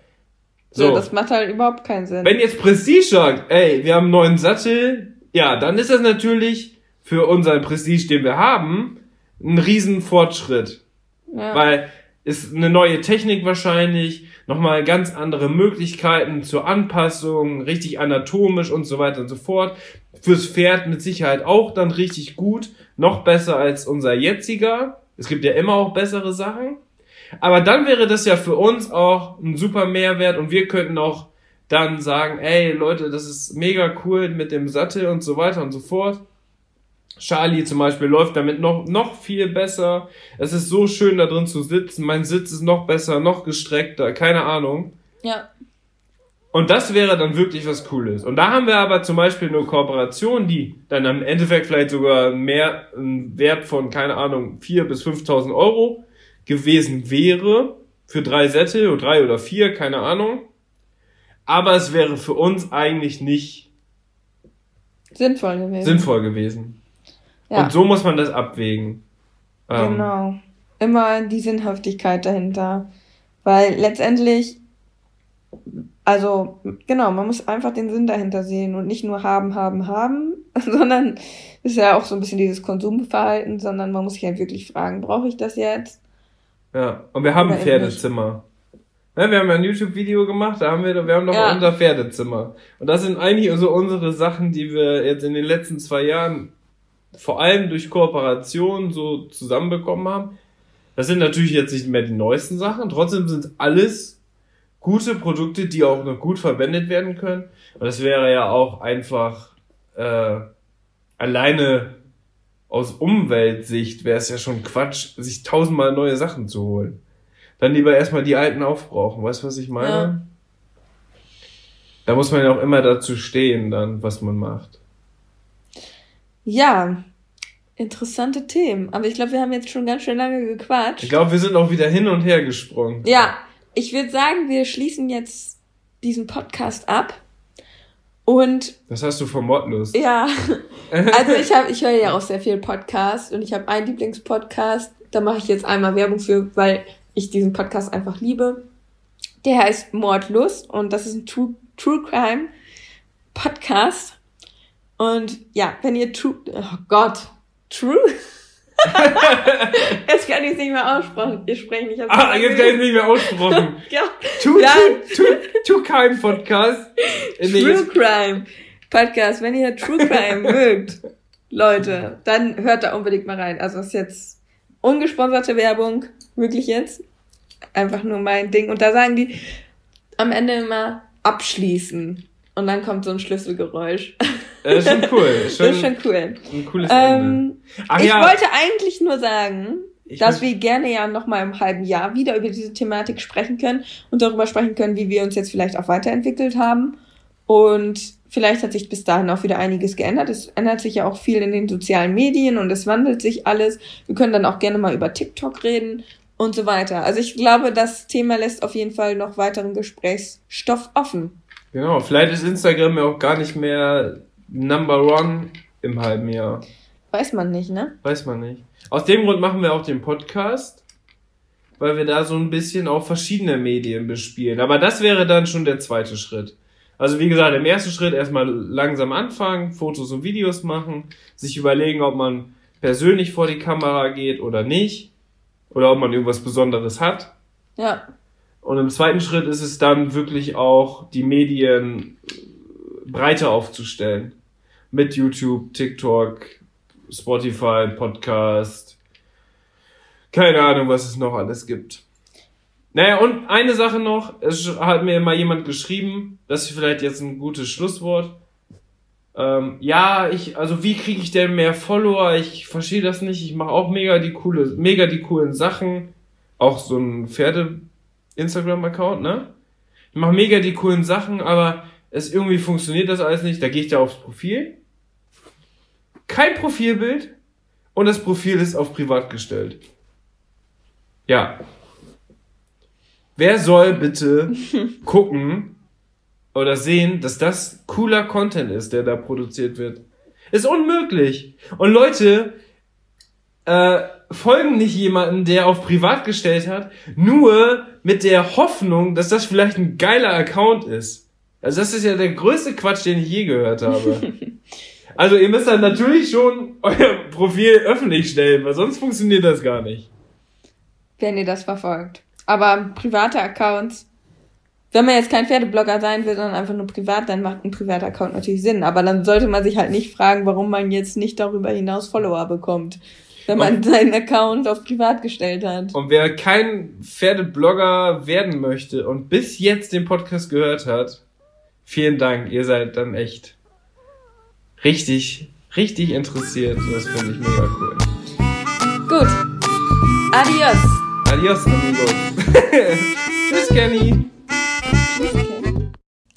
So. das macht halt überhaupt keinen Sinn. Wenn jetzt Prestige sagt, ey, wir haben einen neuen Sattel, ja, dann ist das natürlich für unseren Prestige, den wir haben, ein riesen Fortschritt. Ja. Weil ist eine neue Technik wahrscheinlich, nochmal ganz andere Möglichkeiten zur Anpassung, richtig anatomisch und so weiter und so fort. Fürs Pferd mit Sicherheit auch dann richtig gut, noch besser als unser jetziger. Es gibt ja immer auch bessere Sachen. Aber dann wäre das ja für uns auch ein super Mehrwert und wir könnten auch dann sagen, ey Leute, das ist mega cool mit dem Sattel und so weiter und so fort. Charlie zum Beispiel läuft damit noch, noch viel besser. Es ist so schön da drin zu sitzen. Mein Sitz ist noch besser, noch gestreckter, keine Ahnung. Ja. Und das wäre dann wirklich was Cooles. Und da haben wir aber zum Beispiel eine Kooperation, die dann im Endeffekt vielleicht sogar mehr, einen Wert von, keine Ahnung, vier bis 5.000 Euro gewesen wäre, für drei Sättel oder drei oder vier, keine Ahnung. Aber es wäre für uns eigentlich nicht sinnvoll gewesen. Sinnvoll gewesen. Ja. Und so muss man das abwägen. Ähm, genau. Immer die Sinnhaftigkeit dahinter. Weil letztendlich, also genau, man muss einfach den Sinn dahinter sehen und nicht nur haben, haben, haben, sondern ist ja auch so ein bisschen dieses Konsumverhalten, sondern man muss sich halt wirklich fragen, brauche ich das jetzt? Ja, und wir haben ein Pferdezimmer. Ja, wir haben ein YouTube-Video gemacht, da haben wir, wir haben noch ja. unser Pferdezimmer. Und das sind eigentlich so unsere Sachen, die wir jetzt in den letzten zwei Jahren vor allem durch Kooperation so zusammenbekommen haben. Das sind natürlich jetzt nicht mehr die neuesten Sachen, trotzdem sind alles gute Produkte, die auch noch gut verwendet werden können. Und das wäre ja auch einfach äh, alleine aus Umweltsicht wäre es ja schon Quatsch, sich tausendmal neue Sachen zu holen. Dann lieber erstmal die alten aufbrauchen. Weißt du, was ich meine? Ja. Da muss man ja auch immer dazu stehen, dann, was man macht. Ja, interessante Themen. Aber ich glaube, wir haben jetzt schon ganz schön lange gequatscht. Ich glaube, wir sind auch wieder hin und her gesprungen. Ja, ich würde sagen, wir schließen jetzt diesen Podcast ab. Und. Das hast du vom Mordlust. Ja. Also ich habe, ich höre ja auch sehr viel Podcast und ich habe einen Lieblingspodcast. Da mache ich jetzt einmal Werbung für, weil ich diesen Podcast einfach liebe. Der heißt Mordlust und das ist ein True, True Crime Podcast. Und ja, wenn ihr True, oh Gott, True? jetzt kann ich es nicht mehr aussprechen. Ich spreche nicht. Ah, jetzt kann ich es nicht mehr aussprechen. ja. True, true, true, true Crime Podcast. True Crime Podcast. Wenn ihr True Crime mögt, Leute, dann hört da unbedingt mal rein. Also ist jetzt ungesponserte Werbung, wirklich jetzt. Einfach nur mein Ding. Und da sagen die am Ende immer abschließen. Und dann kommt so ein Schlüsselgeräusch. Das ist schon cool. Schon, das ist schon cool. Ein cooles ähm, Ach, ich ja. wollte eigentlich nur sagen, ich dass wir gerne ja noch mal im halben Jahr wieder über diese Thematik sprechen können und darüber sprechen können, wie wir uns jetzt vielleicht auch weiterentwickelt haben. Und vielleicht hat sich bis dahin auch wieder einiges geändert. Es ändert sich ja auch viel in den sozialen Medien und es wandelt sich alles. Wir können dann auch gerne mal über TikTok reden und so weiter. Also ich glaube, das Thema lässt auf jeden Fall noch weiteren Gesprächsstoff offen. Genau, vielleicht ist Instagram ja auch gar nicht mehr Number One im halben Jahr. Weiß man nicht, ne? Weiß man nicht. Aus dem Grund machen wir auch den Podcast, weil wir da so ein bisschen auch verschiedene Medien bespielen. Aber das wäre dann schon der zweite Schritt. Also wie gesagt, im ersten Schritt erstmal langsam anfangen, Fotos und Videos machen, sich überlegen, ob man persönlich vor die Kamera geht oder nicht. Oder ob man irgendwas Besonderes hat. Ja. Und im zweiten Schritt ist es dann wirklich auch, die Medien breiter aufzustellen. Mit YouTube, TikTok, Spotify, Podcast. Keine Ahnung, was es noch alles gibt. Naja, und eine Sache noch. Es hat mir mal jemand geschrieben, das ist vielleicht jetzt ein gutes Schlusswort. Ähm, ja, ich, also wie kriege ich denn mehr Follower? Ich verstehe das nicht. Ich mache auch mega die coole, mega die coolen Sachen. Auch so ein Pferde-Instagram-Account, ne? Ich mache mega die coolen Sachen, aber es irgendwie funktioniert das alles nicht. Da gehe ich da aufs Profil. Kein Profilbild und das Profil ist auf privat gestellt. Ja. Wer soll bitte gucken oder sehen, dass das cooler Content ist, der da produziert wird? Ist unmöglich. Und Leute äh, folgen nicht jemanden, der auf privat gestellt hat, nur mit der Hoffnung, dass das vielleicht ein geiler Account ist. Also das ist ja der größte Quatsch, den ich je gehört habe. also ihr müsst dann natürlich schon euer Profil öffentlich stellen, weil sonst funktioniert das gar nicht. Wenn ihr das verfolgt. Aber private Accounts, wenn man jetzt kein Pferdeblogger sein will, sondern einfach nur privat, dann macht ein privater Account natürlich Sinn. Aber dann sollte man sich halt nicht fragen, warum man jetzt nicht darüber hinaus Follower bekommt wenn man und, seinen Account auf privat gestellt hat. Und wer kein Pferdeblogger werden möchte und bis jetzt den Podcast gehört hat, Vielen Dank, ihr seid dann echt richtig, richtig interessiert. Das finde ich mega cool. Gut. Adios. Adios, amigos. Tschüss, Kenny.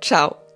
Ciao.